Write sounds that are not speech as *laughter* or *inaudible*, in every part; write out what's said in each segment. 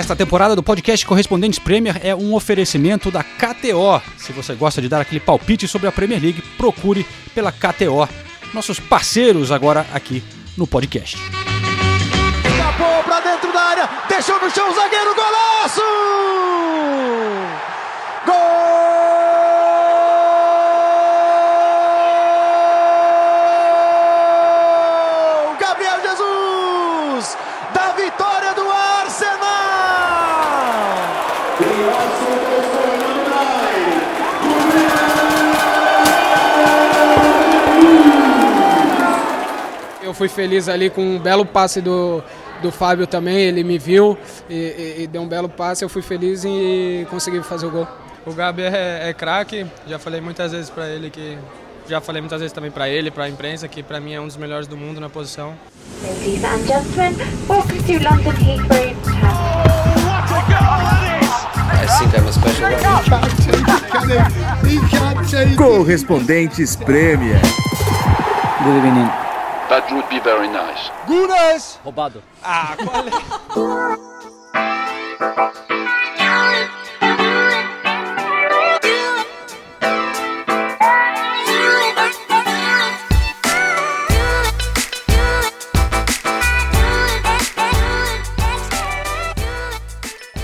Esta temporada do podcast Correspondentes Premier é um oferecimento da KTO. Se você gosta de dar aquele palpite sobre a Premier League, procure pela KTO. Nossos parceiros agora aqui no podcast. Escapou pra dentro da área, deixou no chão o zagueiro, golaço! Gol! Eu fui feliz ali com um belo passe do, do Fábio também, ele me viu e, e- e deu um belo passe, eu fui feliz e consegui fazer o gol. O Gabi é, é craque, já falei muitas vezes pra ele que. Já falei muitas vezes também pra ele, pra imprensa, que pra mim é um dos melhores do mundo na posição. Ladies and gentlemen, welcome to London Heathrow Terminal. Correspondentes Premier. That would be very nice. Gunas! Roubado. Ah, qual é?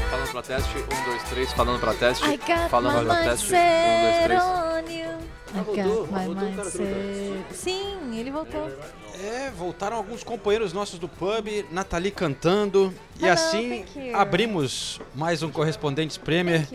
Falando pra teste, um, dois, três, falando pra teste. Falando pra teste, um, dois, três. I voltou, got my mindset. Sim, ele voltou. É, voltaram alguns companheiros nossos do pub, Nathalie cantando. E Hello, assim thank you. abrimos mais um Correspondentes Premier.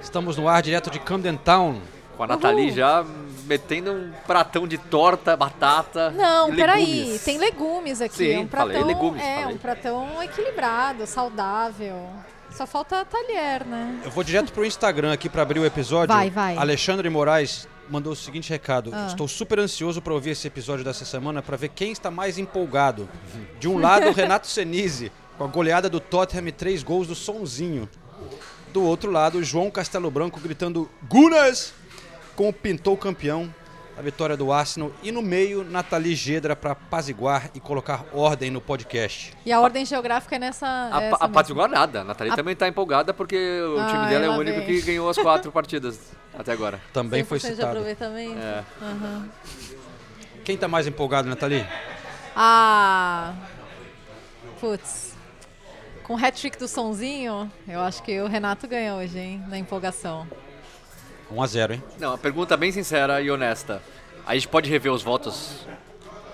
Estamos no ar direto de Camden Town. Com a Nathalie Uhul. já metendo um pratão de torta, batata. Não, e peraí, legumes. tem legumes aqui. Sim, é um pratão, falei legumes, é falei. um pratão equilibrado, saudável. Só falta talher, né? Eu vou direto pro Instagram aqui para abrir o episódio. Vai, vai. Alexandre Moraes mandou o seguinte recado: Ah. Estou super ansioso para ouvir esse episódio dessa semana para ver quem está mais empolgado. De um lado, Renato Senise, com a goleada do Tottenham e três gols do Sonzinho. Do outro lado, João Castelo Branco gritando Gunas com o pintou campeão. A vitória do Arsenal. E no meio, Nathalie Gedra para apaziguar e colocar ordem no podcast. E a ordem geográfica é nessa. A, essa a mesmo. Patiguar nada. A Nathalie A- também tá empolgada porque o Ah, time dela é o único vem. que ganhou as quatro *laughs* partidas até agora. Também foi 100% de citado. aproveitamento. É. Aham. Quem tá mais empolgado, Nathalie? Ah. Putz. Com o hat-trick do sonzinho, eu acho que o Renato ganha hoje, hein? Na empolgação. 1 a 0 hein? Não, a pergunta bem sincera e honesta. A gente pode rever os votos,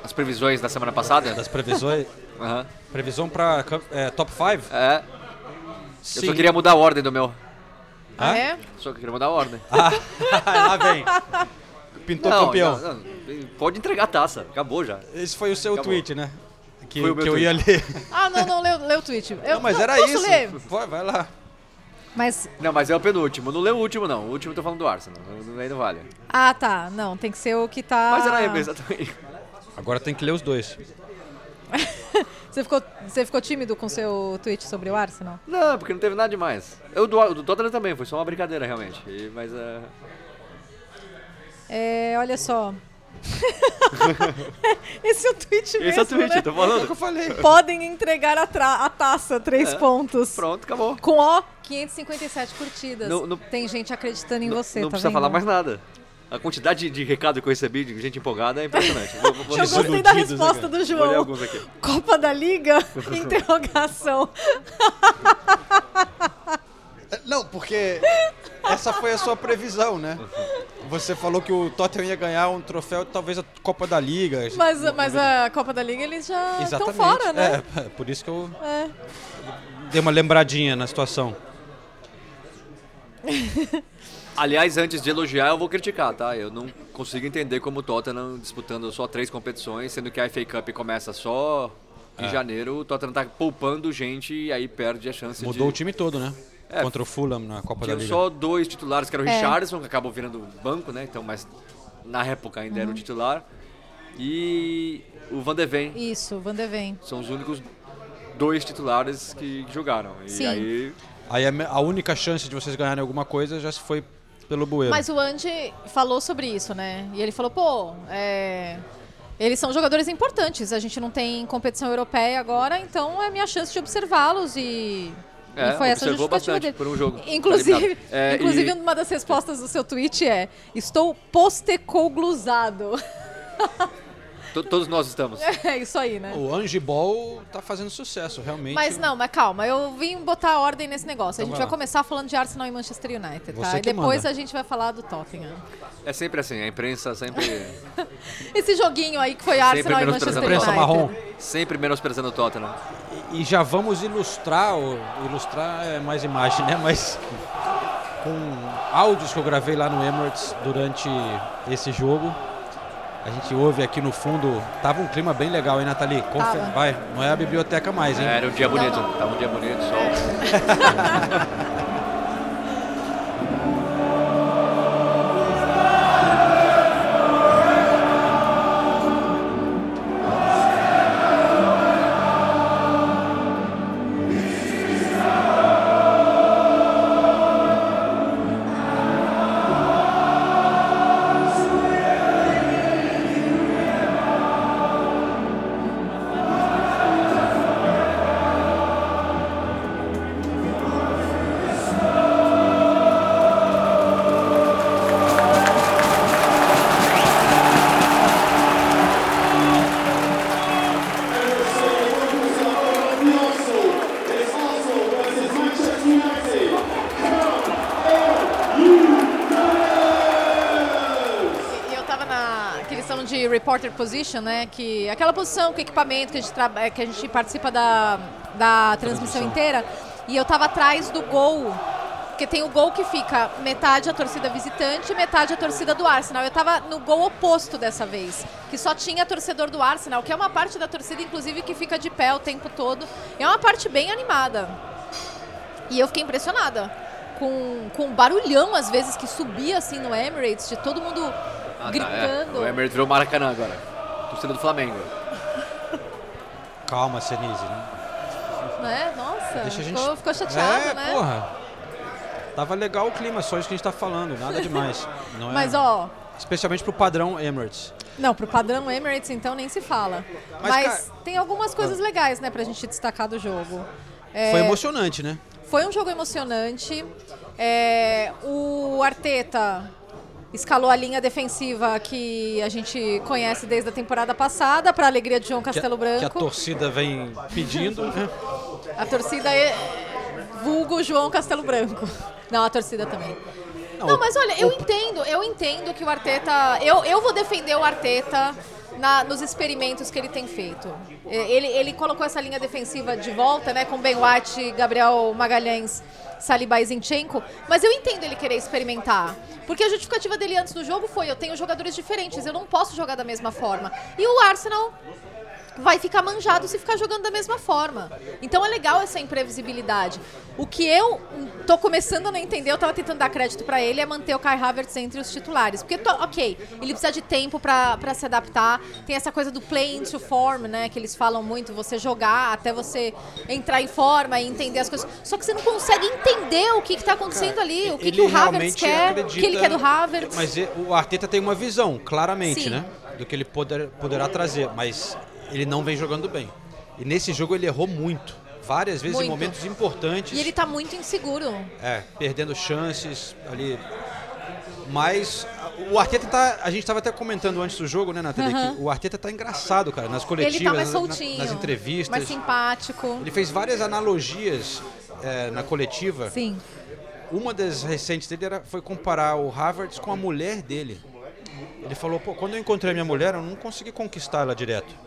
as previsões da semana passada? Das previsões. *laughs* Aham. Previsão pra é, top 5? É, eu só queria mudar a ordem do *laughs* meu. Ah, é? Só queria mudar a ordem. Lá vem. Pintou Não, campeão. não, não, pode entregar a taça, acabou já. Esse foi o seu Acabou. tweet, né? Que, que eu ia ler. Ah, não, não, leu, leu o tweet. *laughs* Eu, Não, mas era posso isso. ler? Vai, vai lá. Mas, Não, mas é o penúltimo. Não leu o último, não. O último eu tô falando do Arsenal. Não, aí não vale. ah, tá. Não, tem que ser o que tá... Mas era exatamente. Agora tem que ler os dois. *laughs* Você ficou, você ficou tímido com seu tweet sobre o Arsenal? Não, porque não teve nada demais. Eu do, o do Tottenham também, foi só uma brincadeira, realmente. E- mas é. É, olha só. *laughs* Esse é o tweet mesmo, Esse é o tweet, né? eu tô falando. eu falei. Podem entregar a, tra- a taça, três É, pontos. Pronto, acabou. Com, ó, 557 curtidas. No- no- Tem gente acreditando em Não- você, não tá precisa vendo? falar mais nada. A quantidade de recado que eu recebi de gente empolgada é impressionante. Vou, vou, vou, Eu Os gostei da resposta do vou ler João. alguns aqui. Copa da Liga? *laughs* Interrogação. Não, porque *laughs* essa foi a sua previsão, né? Você falou que o Tottenham ia ganhar um troféu, talvez a Copa da Liga. Mas, mas a Copa da Liga eles já estão fora, né? É, por isso que eu É. dei uma lembradinha na situação. *laughs* Aliás, antes de elogiar, eu vou criticar, tá? Eu não consigo entender como o Tottenham disputando só três competições, sendo que a FA Cup começa só em É. janeiro. O Tottenham tá poupando gente e aí perde a chance Mudou o de. time todo, né? É. Contra o Fulham na Copa da Tinham Liga. só dois titulares, que era o É. Richardson, que acabou virando banco, né? Então, mas na época ainda Uhum. era o titular. E o Van de Ven. Isso, Van de Ven. São os únicos dois titulares que jogaram. E Sim. aí. Aí a única chance de vocês ganharem alguma coisa já se foi pelo Bueiro. Mas o Andy falou sobre isso, né? E ele falou, pô, é, eles são jogadores importantes. A gente não tem competição europeia agora, então é minha chance de observá-los e, É, e foi essa justificativa bastante dele. por um jogo. Inclusive, Tá eliminado. *laughs* É, inclusive e- uma das respostas do seu tweet é: Estou postecoglusado. *laughs* To- Todos nós estamos. *laughs* é isso aí, né? O Angiball tá fazendo sucesso, realmente. Mas não, mas calma, eu vim botar ordem nesse negócio. A Então gente vai começar falando de Arsenal e Manchester United, tá? Você E depois manda. a gente vai falar do Tottenham. É sempre assim, a imprensa sempre, *laughs* Esse joguinho aí que foi Arsenal e Manchester United. Imprensa marrom. sempre menosprezando o Tottenham. E já vamos ilustrar, ilustrar é mais imagem, né? Mas com áudios que eu gravei lá no Emirates durante esse jogo. A gente ouve aqui no fundo. Tava um clima bem legal, hein, Nathalie? Confe-. Vai, não é a biblioteca mais, hein? Era um dia bonito, tava um dia bonito, sol. *laughs* reporter position, né? Que aquela posição com equipamento que a gente, eh, que a gente participa da, da transmissão inteira. E eu tava atrás do gol. Porque tem o gol que fica metade a torcida visitante e metade a torcida do Arsenal. Eu tava no gol oposto dessa vez, que só tinha torcedor do Arsenal, que é uma parte da torcida, inclusive, que fica de pé o tempo todo. É uma parte bem animada. E eu fiquei impressionada com, com o barulhão, às vezes, que subia assim no Emirates, de todo mundo Ah, tá, é. gritando. O Emirates virou Maracanã agora. Torcida do Flamengo. Calma, Senise, né? Né? Nossa, Deixa a gente. ficou, ficou chateado, é, né? porra. Tava legal o clima, só isso que a gente tá falando, nada demais. *laughs* Não é- Mas, ó, Especialmente pro padrão Emirates. não, pro padrão Emirates, então, nem se fala. Mas, Mas, cara- tem algumas coisas legais, né, pra gente destacar do jogo. É, Foi emocionante, né? Foi um jogo emocionante. É, o Arteta escalou a linha defensiva que a gente conhece desde a temporada passada, para alegria de João Que a, Castelo que a Branco. torcida vem pedindo? *laughs* A torcida é vulgo João Castelo Branco. Não, a torcida também. Não, mas olha, eu entendo, eu entendo que o Arteta. Eu, eu vou defender o Arteta na- nos experimentos que ele tem feito. Ele, ele colocou essa linha defensiva de volta, né? Com Ben White, Gabriel Magalhães, Saliba e Zinchenko. Mas eu entendo ele querer experimentar. Porque a justificativa dele antes do jogo foi: eu tenho jogadores diferentes, eu não posso jogar da mesma forma. E o Arsenal vai ficar manjado se ficar jogando da mesma forma. Então é legal essa imprevisibilidade. O que eu tô começando a não entender, eu tava tentando dar crédito pra ele, é manter o Kai Havertz entre os titulares. Porque, to- ok, ele precisa de tempo pra se adaptar. Tem essa coisa do play into form, né? Que eles falam muito, você jogar até você entrar em forma e entender as coisas. Só que você não consegue entender o que, que tá acontecendo ali, o que, que o Havertz quer, o acredita- que ele quer do Havertz. Mas e- o Arteta tem uma visão, claramente, Sim. né? Do que ele poder, poderá trazer, mas ele não vem jogando bem. E nesse jogo ele errou muito. Várias vezes em Muito. momentos importantes. E ele tá muito inseguro. É, perdendo chances ali. Mas o Arteta tá. A gente tava até comentando antes do jogo, né, Nathalie? Que o Arteta tá engraçado, cara, nas coletivas, Ele tá mais na- soltinho. nas entrevistas. Mais simpático. Ele fez várias analogias é, na coletiva. Sim. Uma das recentes dele era, foi comparar o Havertz com a mulher dele. Ele falou, pô, quando eu encontrei a minha mulher, eu não consegui conquistar ela direto.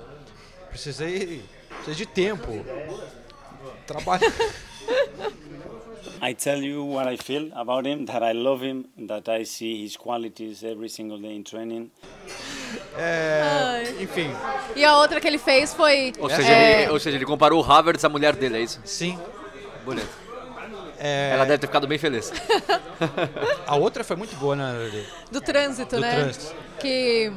Precisei, precisei de tempo. Trabalho. I tell you what I feel about him, that I love him, that I see his qualities every single day in training. É, enfim. E a outra que ele fez foi. Ou seja, é, ele, ou seja, ele comparou o Havertz à mulher dele, é isso? Sim. Bonito. É, Ela deve ter ficado bem feliz. *laughs* a outra foi muito boa, né? Do trânsito, Do né? trânsito. Que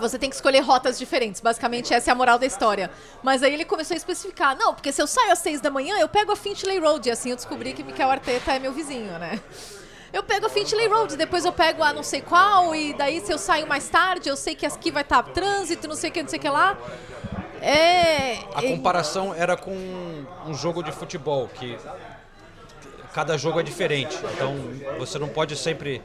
você tem que escolher rotas diferentes. Basicamente, essa é a moral da história. Mas aí ele começou a especificar: não, porque se eu saio às seis da manhã, eu pego a Finchley Road. E assim eu descobri que Mikel Arteta é meu vizinho, né? Eu pego a Finchley Road, depois eu pego a não sei qual, e daí se eu saio mais tarde, eu sei que aqui vai estar trânsito, não sei o que, não sei o que lá. É. A comparação era com um jogo de futebol, que cada jogo é diferente. Então você não pode sempre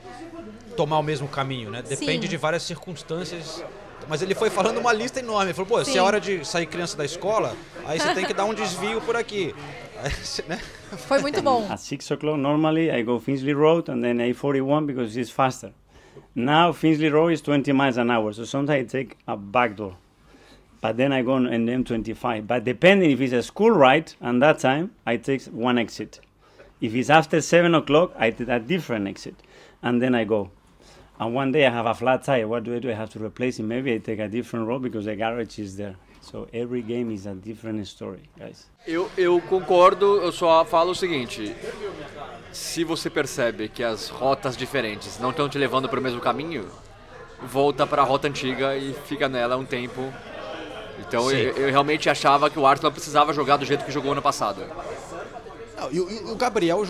tomar o mesmo caminho, né? Depende Sim. de várias circunstâncias. Mas ele foi falando uma lista enorme. Ele falou, pô, se Sim. é hora de sair criança da escola, aí você tem que dar um *laughs* desvio por aqui. Né? Foi muito bom. At 6 o'clock, normally I go Finchley Road and then A41 because it's faster. Now Finchley Road is 20 miles an hour, so sometimes I take a back door. But then I go on an M25. But depending if it's a school ride, and that time I take one exit. If it's after 7 o'clock, I take a different exit. And then I go. And one day I have a flat tire. What do I do? I have to replace it. Maybe I take a different road because the garage is there. So every game is a different story, guys. Eu, eu concordo, eu só falo o seguinte: se você percebe que as rotas diferentes não estão te levando para o mesmo caminho, volta para a rota antiga e fica nela um tempo. Então eu, eu realmente achava que o Arsenal precisava jogar do jeito que jogou ano passado. Não, e, o- e o Gabriel,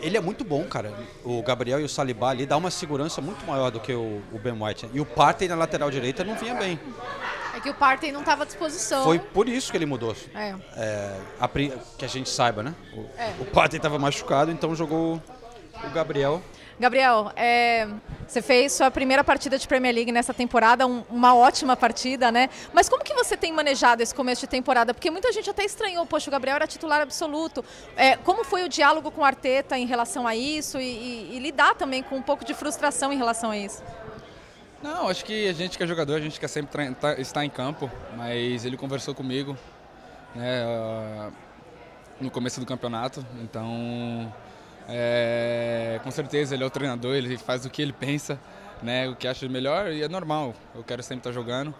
ele é muito bom, cara. O Gabriel e o Saliba ali dá uma segurança muito maior do que o, o Ben White. E o Partey na lateral direita não vinha bem. É que o Partey não estava à disposição. Foi por isso que ele mudou. É. É, a que a gente saiba, né? O, É. o Partey estava machucado, então jogou o Gabriel. Gabriel, é, você fez sua primeira partida de Premier League nessa temporada, um- uma ótima partida, né? Mas como que você tem manejado esse começo de temporada? Porque muita gente até estranhou, poxa, o Gabriel era titular absoluto. É, como foi o diálogo com o Arteta em relação a isso e, e- e lidar também com um pouco de frustração em relação a isso? Não, acho que a gente que é jogador, a gente quer sempre tá- estar em campo, mas ele conversou comigo né, ah, no começo do campeonato, então é, com certeza ele é o treinador, ele faz o que ele pensa, né, o que acha melhor e é normal, eu quero sempre estar jogando,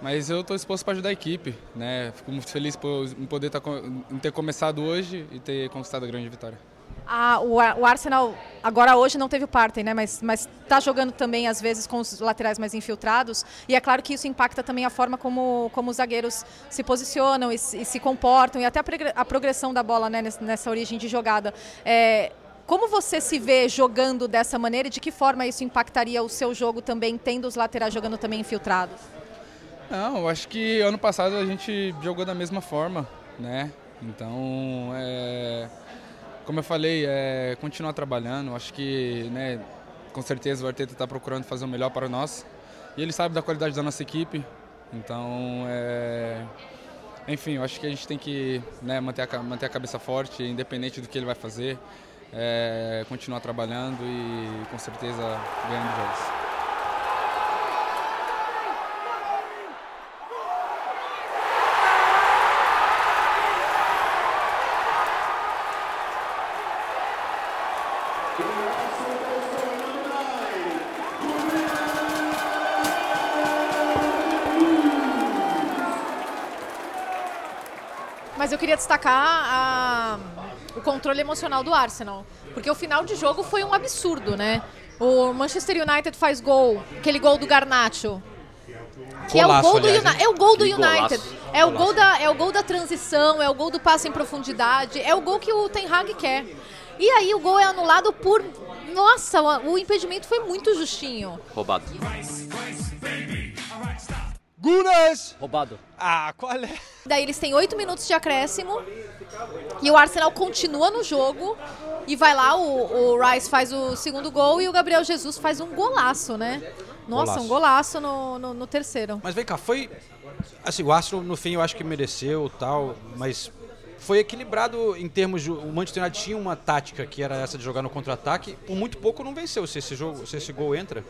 mas eu estou disposto para ajudar a equipe, né, fico muito feliz por, em poder tá, co- em ter começado hoje e ter conquistado a grande vitória. Ah, o, o Arsenal agora hoje não teve o Partey, né? Mas mas está jogando também às vezes com os laterais mais infiltrados e é claro que isso impacta também a forma como, como os zagueiros se posicionam e e se comportam e até a, a progressão da bola né, nessa origem de jogada. É, como você se vê jogando dessa maneira e de que forma isso impactaria o seu jogo também, tendo os laterais jogando também infiltrados? Não, acho que ano passado a gente jogou da mesma forma, né? Então, é, como eu falei, é continuar trabalhando. Acho que, né, com certeza o Arteta está procurando fazer o melhor para nós. E ele sabe da qualidade da nossa equipe. Então, é, enfim, acho que a gente tem que né, manter, a, manter a cabeça forte, independente do que ele vai fazer. É, continuar trabalhando e com certeza ganhando jogos. Mas eu queria destacar a- controle emocional do Arsenal. Porque o final de jogo foi um absurdo, né? O Manchester United faz gol, aquele gol do Garnacho. Que é o Golaço, gol do aliás, hein? É o gol do United. golaço. É o, Golaço. gol da, é o gol da transição, é o gol do passe em profundidade, é o gol que o Ten Hag quer. E aí o gol é anulado por. Nossa, o o impedimento foi muito justinho. Roubado. Gunas! Roubado. Ah, qual é? Daí eles têm oito minutos de acréscimo e o Arsenal continua no jogo e vai lá, o, o Rice faz o segundo gol e o Gabriel Jesus faz um golaço, né? Nossa, Golaço. um golaço no, no, no terceiro. Mas vem cá, foi. Assim, o Arsenal no fim eu acho que mereceu tal, mas foi equilibrado em termos de. O Manchester United tinha uma tática que era essa de jogar no contra-ataque. Por muito pouco não venceu se esse, jogo, se esse gol entra.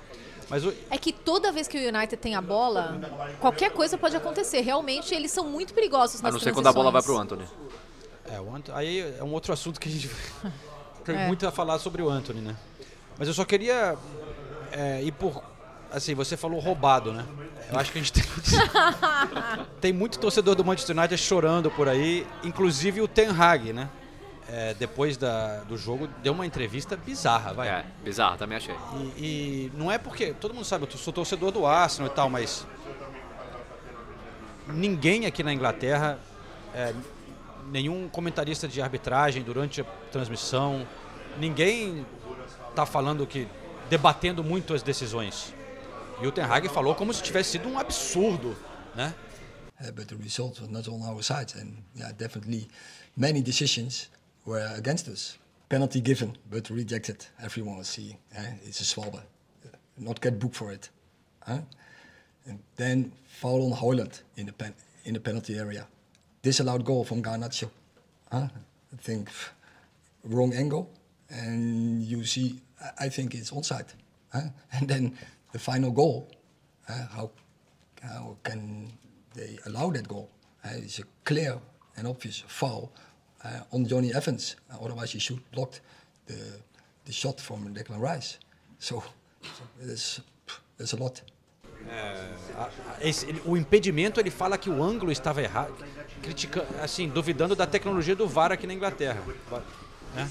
Mas o, É que toda vez que o United tem a bola, qualquer coisa pode acontecer. Realmente, eles são muito perigosos A nas não ser quando a bola vai pro transições. Anthony. É, o Ant- aí é um outro assunto que a gente *laughs* tem É. muito a falar sobre o Anthony, né? Mas eu só queria é, ir por. Assim, você falou roubado, né? Eu acho que a gente tem, *laughs* tem muito torcedor do Manchester United chorando por aí, inclusive o Ten Hag, né? É, depois da, do jogo, deu uma entrevista bizarra, vai. É, bizarro, também achei. E, e não é porque. Todo mundo sabe, eu sou torcedor do Arsenal e tal, mas. Ninguém aqui na Inglaterra, é, nenhum comentarista de arbitragem durante a transmissão, ninguém tá falando que. debatendo muito as decisões. E o Ten Hag falou como se tivesse sido um absurdo, né? uh, but the result was not on our side. And yeah, definitely many decisions were against us. Penalty given, but rejected. Everyone was seeing. eh, It's a swabber. Uh, Not get booked for it. And then foul on Hoyland in the, pen, in the penalty area. Disallowed goal from Garnacho. huh? I think wrong angle. And you see, I- think it's onside. huh? *laughs* And then the final goal. uh, how, how can they allow that goal? Uh, it's a clear and obvious foul on Johnny Evans. Uh, otherwise, he should blocked the, the shot from Declan Rice. So, there's, there's a lot. A- a- esse- ele- o impedimento ele fala que o ângulo estava errado, criticando, assim, duvidando da tecnologia do VAR aqui na Inglaterra. né?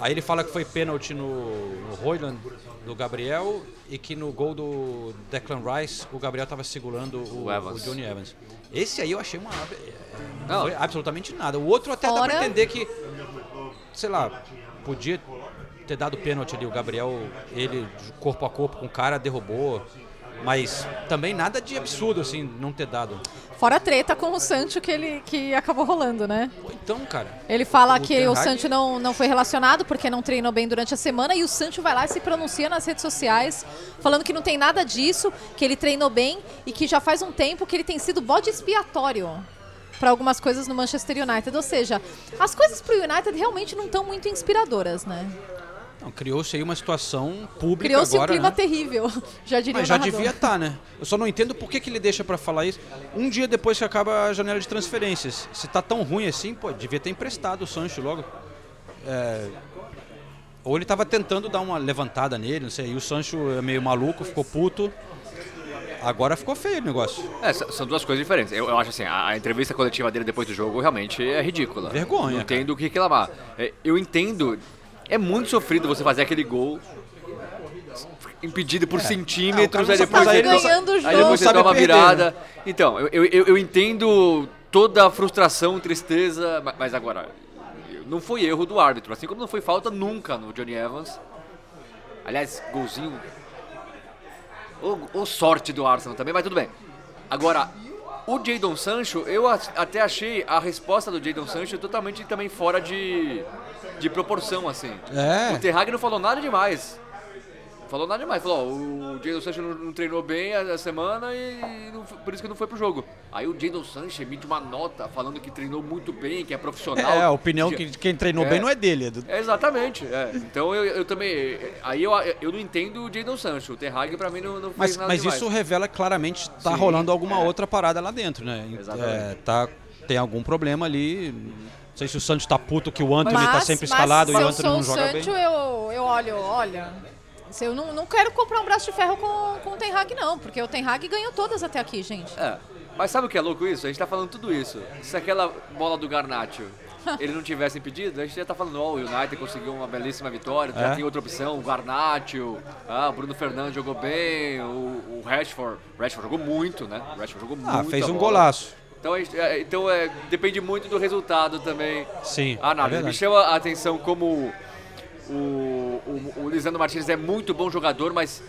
Aí ele fala que foi pênalti no, no Hoyland do Gabriel e que no gol do Declan Rice o Gabriel estava segurando o, O Evans. o Johnny Evans. Esse aí eu achei uma é, Não. foi absolutamente nada. O outro até dá Fora- pra entender que, sei lá, podia ter dado pênalti ali. O Gabriel, ele corpo a corpo com o cara, derrubou. Mas também nada de absurdo, assim, não ter dado. Fora a treta com o Sancho que ele que acabou rolando, né? Então, cara. Ele fala O que Ten o Hag- Sancho não, não foi relacionado porque não treinou bem durante a semana e o Sancho vai lá e se pronuncia nas redes sociais falando que não tem nada disso, que ele treinou bem e que já faz um tempo que ele tem sido bode expiatório para algumas coisas no Manchester United. Ou seja, as coisas pro United realmente não estão muito inspiradoras, né? Criou-se aí uma situação pública Criou-se um clima né? terrível, *laughs* já diria Mas o já devia estar, né? Eu só não entendo por que, que ele deixa pra falar isso um dia depois que acaba a janela de transferências. Se tá tão ruim assim, pô, devia ter emprestado o Sancho logo. É, Ou ele tava tentando dar uma levantada nele, não sei. E o Sancho é meio maluco, ficou puto. Agora ficou feio o negócio. É, são duas coisas diferentes. Eu, eu acho assim, a, a entrevista coletiva dele depois do jogo realmente é ridícula. Vergonha, Não tem do que reclamar. É, eu entendo, é muito sofrido você fazer aquele gol impedido por centímetros, É. Ah, o cara aí não depois Tava ganhando aí depois você dá uma perder, virada. Então, eu, eu, eu- entendo toda a frustração, tristeza, ma- mas agora, não foi erro do árbitro, assim como não foi falta nunca no Johnny Evans. Aliás, golzinho ou, ou sorte do Arsenal também, mas tudo bem. Agora, o Jadon Sancho, eu até achei a resposta do Jadon Sancho totalmente também fora de, de proporção, assim. É. O Ten Hag não falou nada demais. Falou nada demais. Falou, ó, o Jadon Sancho não, não treinou bem a, a semana e não por isso que não foi pro jogo. Aí o Jadon Sancho emite uma nota falando que treinou muito bem, que é profissional. É, a opinião Que- que quem treinou bem não é dele. É do... é, exatamente. é. Então eu, eu também. Aí eu, eu não entendo o Jadon Sancho. O Ten Hag pra mim não, não fez Mas, nada mas demais. isso revela que claramente tá Sim, rolando alguma é. outra parada lá dentro, né? Exatamente. É, tá, tem algum problema ali. Não sei se o Santos tá puto que o Anthony tá Mas- sempre mas escalado e se o Anthony sou não o joga Sancho, bem. eu, eu olho, olha. Se Eu não, não quero comprar um braço de ferro com, com o Ten Hag, não, porque o Ten Hag ganhou todas até aqui, gente. É. Mas sabe o que é louco isso? A gente tá falando tudo isso. Se aquela bola do Garnacho *laughs* ele não tivesse impedido, a gente já tá falando, ó, o United conseguiu uma belíssima vitória, já É. tem outra opção, o Garnacho, ah, o Bruno Fernandes jogou bem, o, o Rashford, o Rashford jogou muito, né? O Rashford jogou Ah, muito. fez a um bola. golaço. Então, gente- é, então é, depende muito do resultado também. Sim, A é análise. Me chama a atenção como o, o, o Lisandro Martins é muito bom jogador, mas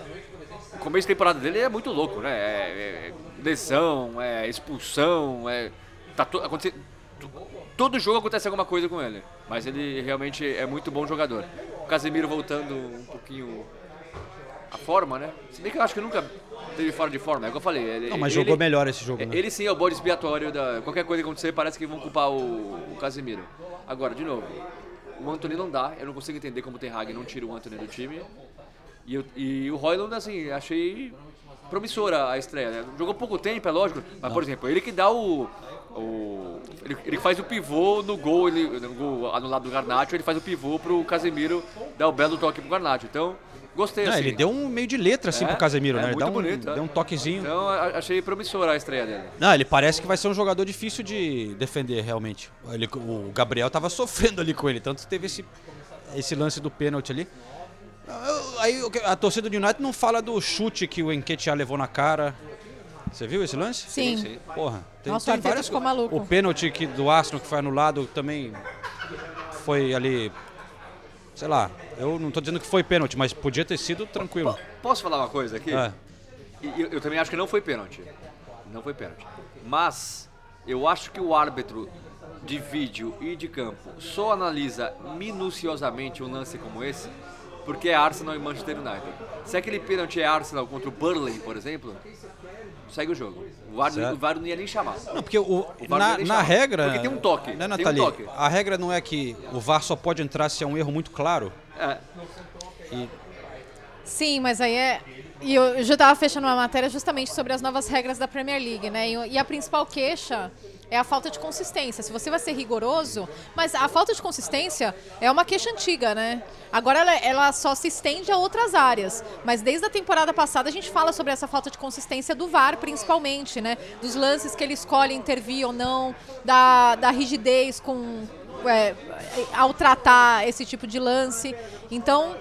o começo de temporada dele é muito louco, né? É, é lesão, é expulsão, é. Tá to, aconte- to- todo jogo acontece alguma coisa com ele. Mas ele realmente é muito bom jogador. O Casemiro voltando um pouquinho a forma, né? Se bem que eu acho que nunca teve fora de forma, é o que eu falei. Ele, Não, mas ele- jogou melhor esse jogo, é, né? Ele sim é o bode expiatório da. Qualquer coisa que acontecer, parece que vão culpar o, o Casemiro. Agora, de novo, o Anthony não dá. Eu não consigo entender como o Ten Hag não tira o Anthony do time. E, eu- e o Royland, assim, achei promissora a estreia. Né? Jogou pouco tempo, é lógico. Mas, por exemplo, ele que dá o. o ele, ele faz o pivô no gol, ele, no gol anulado do Garnacho, ele faz o pivô pro Casemiro dar o belo toque pro Garnacho. Então, gostei Não, assim. ele deu um meio de letra assim É, pro Casemiro, é né? Ele dá um, bonito, é. deu um toquezinho. Então, achei promissora a estreia dele. Não, ele parece que vai ser um jogador difícil de defender, realmente. Ele- o Gabriel tava *laughs* sofrendo ali com ele, tanto que teve esse, esse lance do pênalti ali. Aí o a torcida do United não fala do chute que o Enquetear levou na cara. Você viu esse lance? Sim. Porra, tem, Nossa, o tem Arteta várias ficou co- maluco. O pênalti que, do Arsenal que foi anulado também foi ali. Sei lá, eu não tô dizendo que foi pênalti, mas podia ter sido tranquilo. Posso falar uma coisa aqui? É. Eu, eu também acho que não foi pênalti. não foi pênalti. Mas eu acho que o árbitro de vídeo e de campo só analisa minuciosamente um lance como esse porque é Arsenal e Manchester United. Se aquele pênalti é Arsenal contra o Burnley, por exemplo, segue o jogo. O VAR, Certo. o VAR não ia nem chamar. Não, porque o, não na, na regra. Porque tem um toque. Né, tem um Nathalie? toque. A regra não é que o VAR só pode entrar se é um erro muito claro. É. E Sim, mas aí é. E eu já estava fechando uma matéria justamente sobre as novas regras da Premier League, né? E a principal queixa é a falta de consistência. Se você vai ser rigoroso, mas a falta de consistência é uma queixa antiga, né? Agora ela, ela só se estende a outras áreas. Mas desde a temporada passada a gente fala sobre essa falta de consistência do VAR, principalmente, né? Dos lances que ele escolhe intervir ou não, da, da rigidez com. é, ao tratar esse tipo de lance. Então,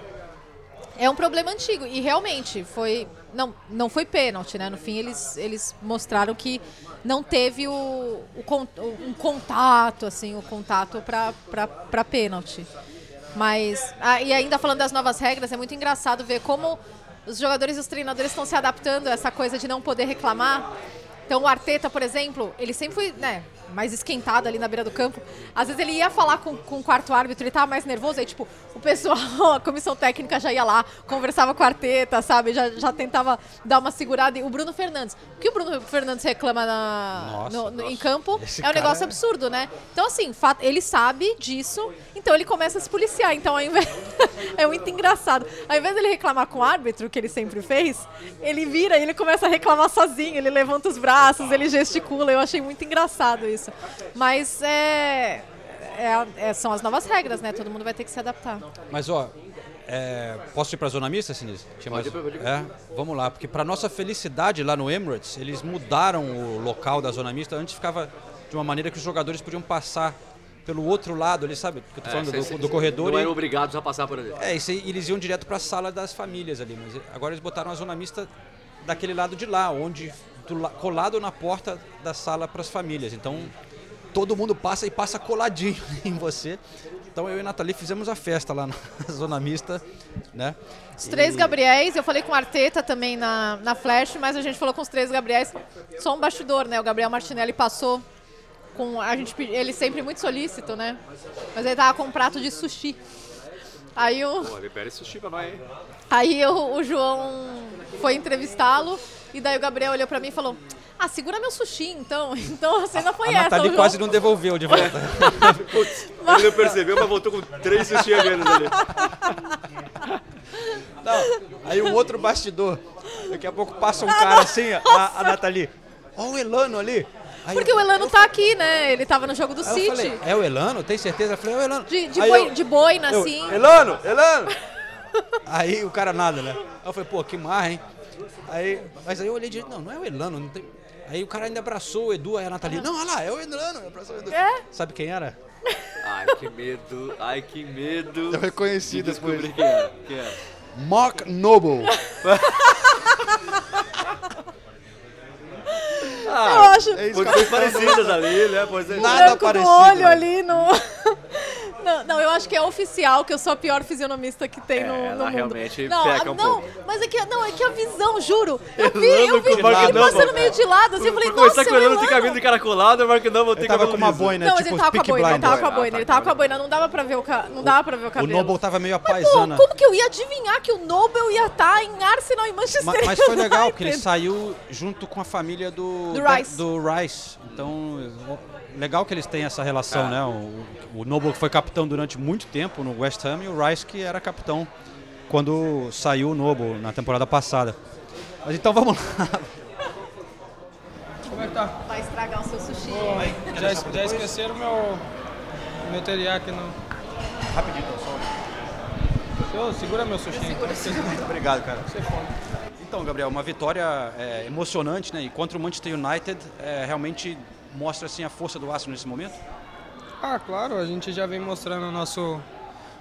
é um problema antigo e realmente foi não não foi pênalti, né? No fim eles eles mostraram que não teve o, o um contato assim, o contato para para pênalti. Mas ah, e ainda falando das novas regras, é muito engraçado ver como os jogadores e os treinadores estão se adaptando a essa coisa de não poder reclamar. Então o Arteta, por exemplo, ele sempre foi, né, mais esquentado ali na beira do campo. Às vezes ele ia falar com, com o quarto árbitro, ele tava mais nervoso, aí tipo, o pessoal, *laughs* a comissão técnica já ia lá, conversava com o Arteta, sabe? Já, já tentava dar uma segurada. E o Bruno Fernandes, o que o Bruno Fernandes reclama na, Nossa, no- no- em nossa. campo Esse é um negócio é- absurdo, né? Então, assim, ele sabe disso, então ele começa a se policiar. Então, ao invés... *laughs* é muito engraçado. Ao invés dele reclamar com o árbitro, que ele sempre fez, ele vira e ele começa a reclamar sozinho. Ele levanta os braços, ele gesticula. Eu achei muito engraçado isso. Mas é, é- é- são as novas regras, né? Todo mundo vai ter que se adaptar. Mas ó, é, posso ir para a zona mista, Sinise? Mais-. É, vamos lá, porque para nossa felicidade lá no Emirates, eles mudaram o local da zona mista. Antes ficava de uma maneira que os jogadores podiam passar pelo outro lado, ali, sabe? Que eu tô É, falando cê- do, cê- do corredor. Não e- eram obrigados a passar por ali. É, isso aí, eles iam direto para a sala das famílias ali, mas agora eles botaram a zona mista daquele lado de lá, onde do la- colado na porta da sala para as famílias. Então todo mundo passa e passa coladinho *laughs* em você. Então eu e a Nathalie fizemos a festa lá na *laughs* zona mista, né? Os três E- Gabriéis, eu falei com o Arteta também na, na Flash, mas a gente falou com os três Gabriéis, só um bastidor, né? O Gabriel Martinelli passou com. A gente, ele sempre muito solícito, né? Mas ele tava com um prato de sushi. Aí o. Pô, libera esse sushi pra nós, hein? Aí o, o João foi entrevistá-lo e daí o Gabriel olhou pra mim e falou: Ah, segura meu sushi então. *laughs* Então a cena foi A essa. Nathalie o quase não devolveu de volta. *laughs* Ele não percebeu, mas voltou com três sushi a menos ali. *laughs* Não, aí um outro bastidor. Daqui a pouco passa um cara assim, a, a Nathalie. Ó o Elano ali. Aí Porque eu- o Elano tá aqui, né? Ele tava no jogo do City. falei, é o Elano? Tem certeza? Eu falei, é o Elano. De, de, boi, eu- de boina, eu, assim. Elano, Elano! aí o cara nada, né? Aí eu falei, pô, que marra, hein? Aí, mas aí eu olhei de não, não é o Elano. Não tem... Aí o cara ainda abraçou o Edu, aí a Nathalie, não, olha lá, é o Elano. Abraçou o Edu. É? Sabe quem era? Ai, que medo. Ai, que medo. Eu reconheci de depois. quem era. Quem era. Mark Noble. *laughs* Ah, Eu acho- É isso, Posições cara. parecidas ali, né? Pois é. o Nada branco parecido, do olho né? ali no. *laughs* Não, não, eu acho que é oficial que eu sou a pior fisionomista que tem É, no, no ela mundo. realmente não, peca a- um não, pouco. mas é que, não, é que a visão, juro. Eu vi, eu vi com o ele Noble. passando meio de lado, assim, eu falei, Por começar nossa, que o é tem cabelo encaracolado, o Mark Noble tem cabelo com uma boina, Não, mas tipo ele tava com a boina, ele tava com a boina, ele tava com a boina, não dava pra ver o, ca... não dava pra ver o O cabelo. Noble tava meio apaisana. como que eu ia adivinhar que o Nobel ia estar em Arsenal e Manchester Ma- Mas, foi *laughs* legal, porque ele saiu junto com a família do, Do Rice. do Rice. Então, o- legal que eles têm essa relação, É. né? O, o Noble foi capitão durante muito tempo no West Ham e o Rice que era capitão quando saiu o Noble na temporada passada. Mas então vamos lá. Como é que tá? Vai estragar o seu sushi. Já, es- já esqueceram meu, meu teriyaki no... Rapidinho, então, só. Segura meu sushi. *laughs* Obrigado, cara. Então, Gabriel, uma vitória é, emocionante, né? E contra o Manchester United, é, realmente mostra assim a força do Arsenal nesse momento. Ah, claro, a gente já vem mostrando o nosso,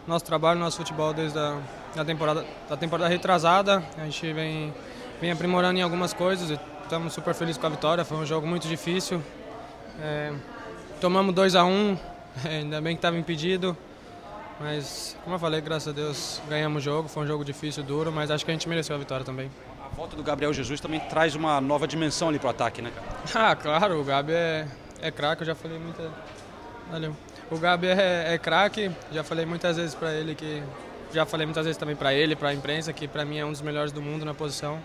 nosso trabalho, nosso futebol desde a da temporada, da temporada retrasada. A gente vem, vem aprimorando em algumas coisas estamos super felizes com a vitória. Foi um jogo muito difícil. É, tomamos 2 a 1 um, *laughs* ainda bem que estava impedido. Mas, como eu falei, graças a Deus ganhamos o jogo. Foi um jogo difícil, duro, mas acho que a gente mereceu a vitória também. A volta do Gabriel Jesus também traz uma nova dimensão ali pro ataque, né, cara? *laughs* Ah, claro, o Gabi é, é craque, eu já falei muita. Valeu. O Gabi é, é craque, já falei muitas vezes para ele que. Já falei muitas vezes também para ele, para a imprensa, que para mim é um dos melhores do mundo na posição.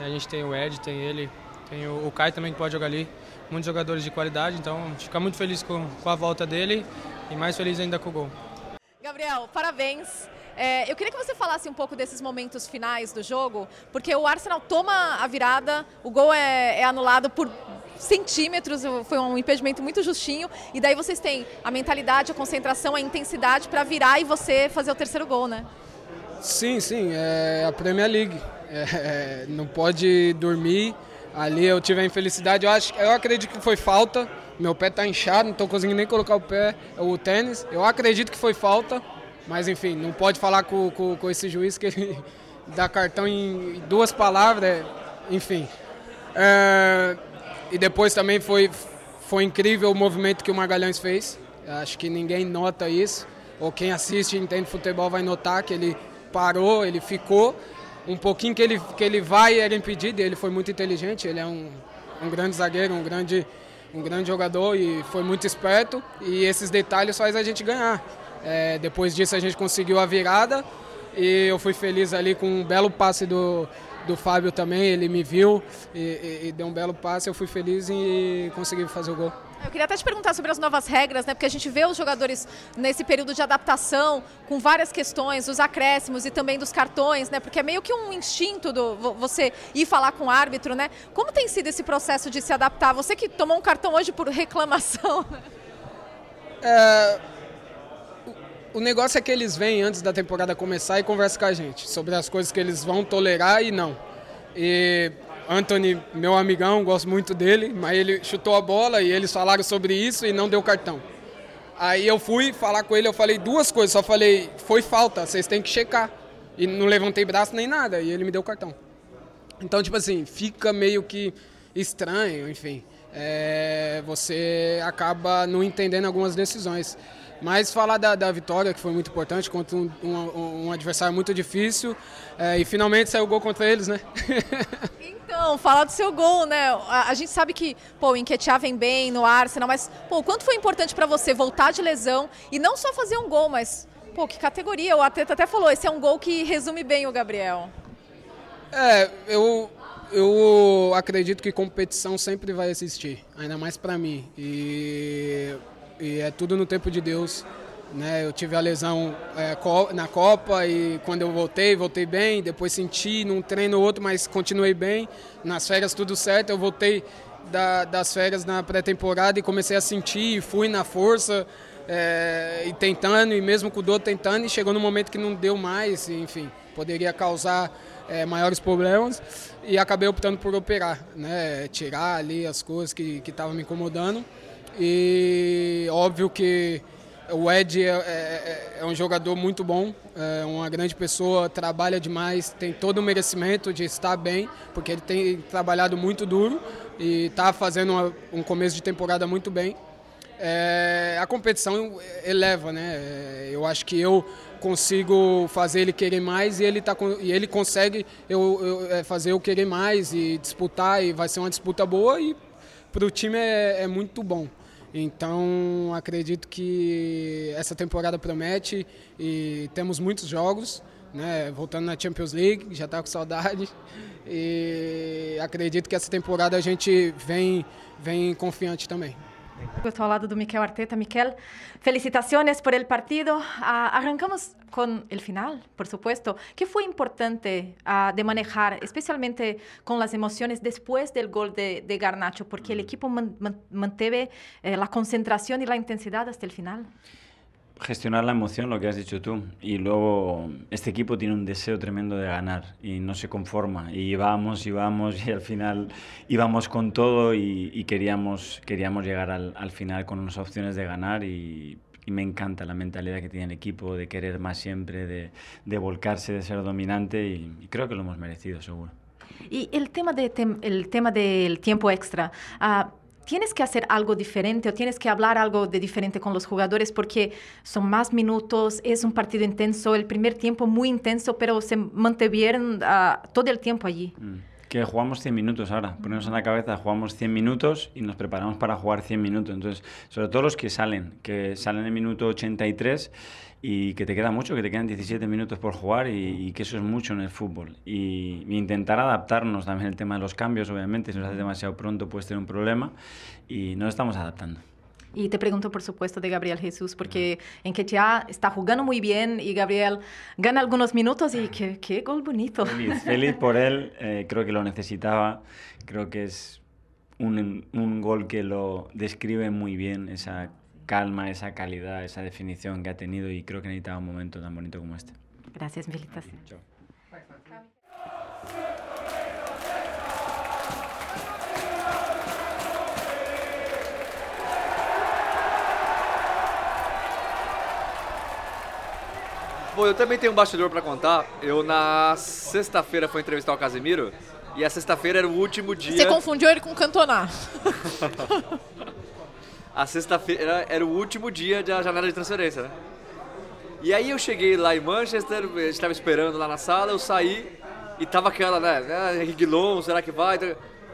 É, a gente tem o Ed, tem ele, tem o, o Kai também que pode jogar ali. Muitos jogadores de qualidade, então a gente fica muito feliz com, com a volta dele e mais feliz ainda com o gol. Gabriel, parabéns. É, eu queria que você falasse um pouco desses momentos finais do jogo, porque o Arsenal toma a virada, o gol é, é anulado por centímetros, foi um impedimento muito justinho, e daí vocês têm a mentalidade, a concentração, a intensidade para virar e você fazer o terceiro gol, né? Sim, sim, é a Premier League. É, é, não pode dormir. Ali eu tive a infelicidade, eu, acho, eu acredito que foi falta. Meu pé está inchado, não estou conseguindo nem colocar o pé, o tênis. Eu acredito que foi falta. Mas enfim, não pode falar com, com, com esse juiz que ele *laughs* dá cartão em duas palavras, é, enfim. É, e depois também foi, foi incrível o movimento que o Magalhães fez. Acho que ninguém nota isso. Ou quem assiste e entende futebol vai notar que ele parou, ele ficou. Um pouquinho que ele, que ele vai era impedido, ele foi muito inteligente, ele é um, um grande zagueiro, um grande, um grande jogador e foi muito esperto. E esses detalhes faz a gente ganhar. É, depois disso a gente conseguiu a virada e eu fui feliz ali com um belo passe do, do Fábio também, ele me viu e, e, e, deu um belo passe, eu fui feliz e consegui fazer o gol. Eu queria até te perguntar sobre as novas regras, né? Porque a gente vê os jogadores nesse período de adaptação, com várias questões, os acréscimos e também dos cartões, né? Porque é meio que um instinto do você ir falar com o árbitro, né? Como tem sido esse processo de se adaptar? Você que tomou um cartão hoje por reclamação. É o negócio é que eles vêm antes da temporada começar e conversam com a gente sobre as coisas que eles vão tolerar e não. E Anthony, meu amigão, gosto muito dele, mas ele chutou a bola e eles falaram sobre isso e não deu cartão. Aí eu fui falar com ele, eu falei duas coisas, só falei, foi falta, vocês têm que checar. E não levantei braço nem nada, e ele me deu cartão. Então, tipo assim, fica meio que estranho, enfim. É, você acaba não entendendo algumas decisões. Mas falar da, da vitória, que foi muito importante, contra um, um, um adversário muito difícil. É, e finalmente saiu o gol contra eles, né? *laughs* Então, falar do seu gol, né? A, a, gente sabe que, pô, o Enquetear vem bem no Arsenal, mas, pô, quanto foi importante para você voltar de lesão e não só fazer um gol, mas, pô, que categoria. O Ateta até falou, esse é um gol que resume bem o Gabriel. É, eu, eu acredito que competição sempre vai existir, ainda mais para mim. E e é tudo no tempo de Deus. Né? Eu tive a lesão é, na Copa e quando eu voltei, voltei bem. Depois senti num treino ou outro, mas continuei bem. Nas férias tudo certo. Eu voltei da, das férias na pré-temporada e comecei a sentir, fui na força é, e tentando, e mesmo com o dor tentando, e chegou no momento que não deu mais, e, enfim, poderia causar é, maiores problemas e acabei optando por operar, né? tirar ali as coisas que estavam me incomodando. E óbvio que o Ed é, é, é, um jogador muito bom, é uma grande pessoa, trabalha demais, tem todo o merecimento de estar bem, porque ele tem trabalhado muito duro e está fazendo uma, um começo de temporada muito bem. É, a competição eleva, né? É, eu acho que eu consigo fazer ele querer mais e ele, tá, e ele consegue eu, eu é, fazer eu querer mais e disputar e vai ser uma disputa boa e para o time é, é muito bom. Então acredito que essa temporada promete e temos muitos jogos, né? Voltando na Champions League, já está com saudade. E acredito que essa temporada a gente vem, vem confiante também. Estou ao lado do Miquel Arteta. Miquel, felicitaciones por el partido. Uh, arrancamos con el final, por supuesto. ¿Qué fue importante uh, de manejar, especialmente con las emociones después del gol de, de Garnacho? Porque el mm. equipo man, man, manteve eh, la concentración y la intensidad hasta el final gestionar la emoción, lo que has dicho tú. Y luego este equipo tiene un deseo tremendo de ganar y no se conforma. Y vamos y vamos y al final íbamos con todo y, queríamos, queríamos llegar al, al, final con unas opciones de ganar y, me encanta la mentalidad que tiene el equipo de querer más siempre, de, de volcarse, de ser dominante y, creo que lo hemos merecido, seguro. Y el tema, de el tema del tiempo extra. Uh, tienes que hacer algo diferente o tienes que hablar algo de diferente con los jugadores porque son más minutos, es un partido intenso, el primer tiempo muy intenso, pero se mantuvieron uh, todo el tiempo allí. Mm. Que jugamos 100 minutos ahora, ponemos en la cabeza, jugamos 100 minutos y nos preparamos para jugar 100 minutos. Entonces, sobre todo los que salen, que salen en el minuto 83 y que te queda mucho, que te quedan 17 minutos por jugar y, y que eso es mucho en el fútbol. Y, y, intentar adaptarnos también el tema de los cambios, obviamente, si nos hace demasiado pronto puedes tener un problema y nos estamos adaptando. Y te pregunto, por supuesto, de Gabriel Jesús, porque en Quechua está jugando muy bien y Gabriel gana algunos minutos y qué, qué gol bonito. Feliz, feliz por él, eh, creo que lo necesitaba, creo que es un, un gol que lo describe muy bien, esa calma, esa calidad, esa definición que ha tenido y creo que necesitaba un momento tan bonito como este. Gracias, Militas. Chao. Bom, eu também tenho um bastidor para contar. Eu, na sexta-feira, fui entrevistar o Casemiro. E a sexta-feira era o último dia. Você confundiu ele com Cantona. *laughs* a sexta-feira era o último dia da janela de transferência, né? E aí eu cheguei lá em Manchester, a gente estava esperando lá na sala, eu saí e tava aquela, né? Ah, Reguilon, será que vai?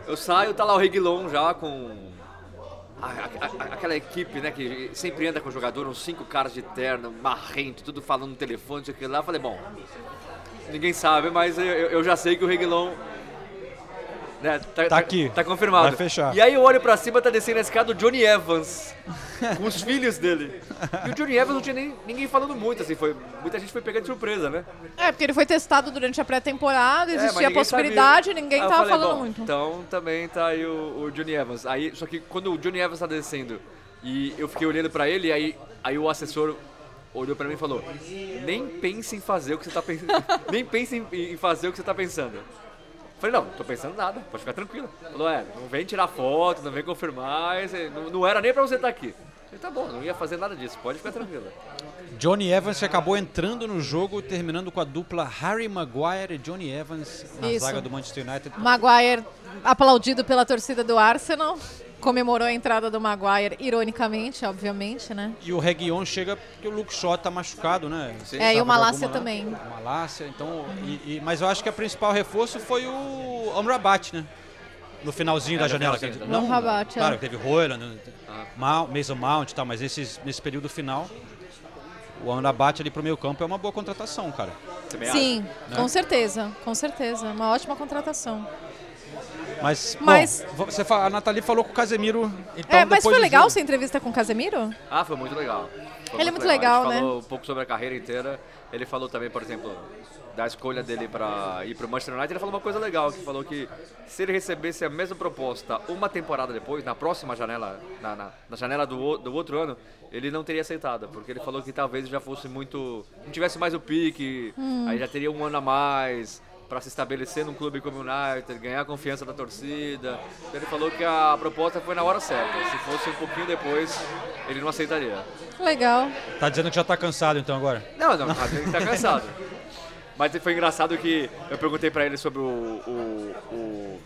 Eu saio, tá lá o Reguilon já com a, a, aquela equipe, né, que sempre anda com o jogador, uns cinco caras de terno, marrento, tudo falando no telefone, isso aqui lá. Eu falei, bom, ninguém sabe, mas eu, eu já sei que o Reguilon né, tá, tá, aqui. Tá, confirmado. Vai fechar. E aí eu olho pra cima, tá descendo a escada o Johnny Evans, com os filhos dele. E o Johnny Evans não tinha nem, ninguém falando muito, assim, foi, muita gente foi pegando de surpresa, né? É, porque ele foi testado durante a pré-temporada, existia é, a possibilidade, sabia. ninguém tava falei, falando muito. Então também tá aí o, o, Johnny Evans. Aí, só que quando o Johnny Evans tá descendo e eu fiquei olhando pra ele, aí, aí o assessor olhou pra mim e falou: Nem pense em fazer o que você tá pensando. *laughs* nem pense em fazer o que você tá pensando. Falei, não, não tô pensando nada, pode ficar tranquilo. Falou, é, não vem tirar foto, não vem confirmar, não, não era nem pra você estar aqui. Falei, tá bom, não ia fazer nada disso, pode ficar tranquilo. Johnny Evans acabou entrando no jogo, terminando com a dupla Harry Maguire e Johnny Evans na Isso. zaga do Manchester United. Maguire aplaudido pela torcida do Arsenal comemorou a entrada do Maguire, ironicamente, obviamente, né? E o Reguion chega porque o Luke Shaw tá machucado, né? Sim. É, e o Malásia também. O Malásia, então... E, e, mas eu acho que o principal reforço foi o Amrabat, né? No finalzinho é, da janela. Não, Rabat, Claro, é. teve Royland, ah. Mason Mount e tal, mas esses, nesse período final... O Amrabat ali pro meio campo é uma boa contratação, cara. Sim, né? com certeza, com certeza. Uma ótima contratação. Mas, mas bom, você fala, a Nathalie falou com o Casemiro. Então é, mas foi legal sua entrevista com o Casemiro? Ah, foi muito legal. Foi ele muito é muito legal, legal né? falou um pouco sobre a carreira inteira. Ele falou também, por exemplo, da escolha dele para ir para o Manchester United. Ele falou uma coisa legal, que falou que se ele recebesse a mesma proposta uma temporada depois, na próxima janela, na, na, na janela do, do outro ano, ele não teria aceitado, porque ele falou que talvez já fosse muito, não tivesse mais o pique, hum. aí já teria um ano a mais para se estabelecer num clube como o United, ganhar a confiança da torcida. Então ele falou que a proposta foi na hora certa. Se fosse um pouquinho depois, ele não aceitaria. Legal. Tá dizendo que já tá cansado então agora? Não, não, tá, tá cansado. Mas foi engraçado que eu perguntei para ele sobre o, o, o,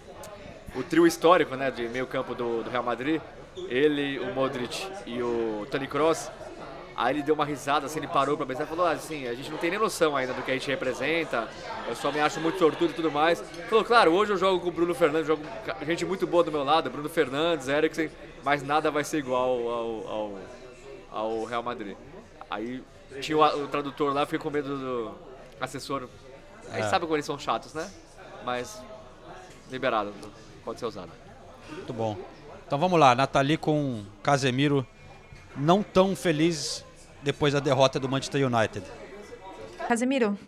o, trio histórico né, de meio campo do, do Real Madrid. Ele, o Modric e o Toni Kroos. Aí ele deu uma risada, assim, ele parou pra pensar e falou assim, a gente não tem nem noção ainda do que a gente representa, eu só me acho muito sortudo e tudo mais. Falou, claro, hoje eu jogo com o Bruno Fernandes, jogo com gente muito boa do meu lado, Bruno Fernandes, Eriksen, mas nada vai ser igual ao, ao, ao Real Madrid. Aí tinha o, o, tradutor lá, fiquei com medo do assessor. A gente é. sabe como eles são chatos, né? Mas liberado, pode ser usado. Muito bom. Então vamos lá, Nathalie com Casemiro não tão feliz depois da derrota do Manchester United. Casemiro,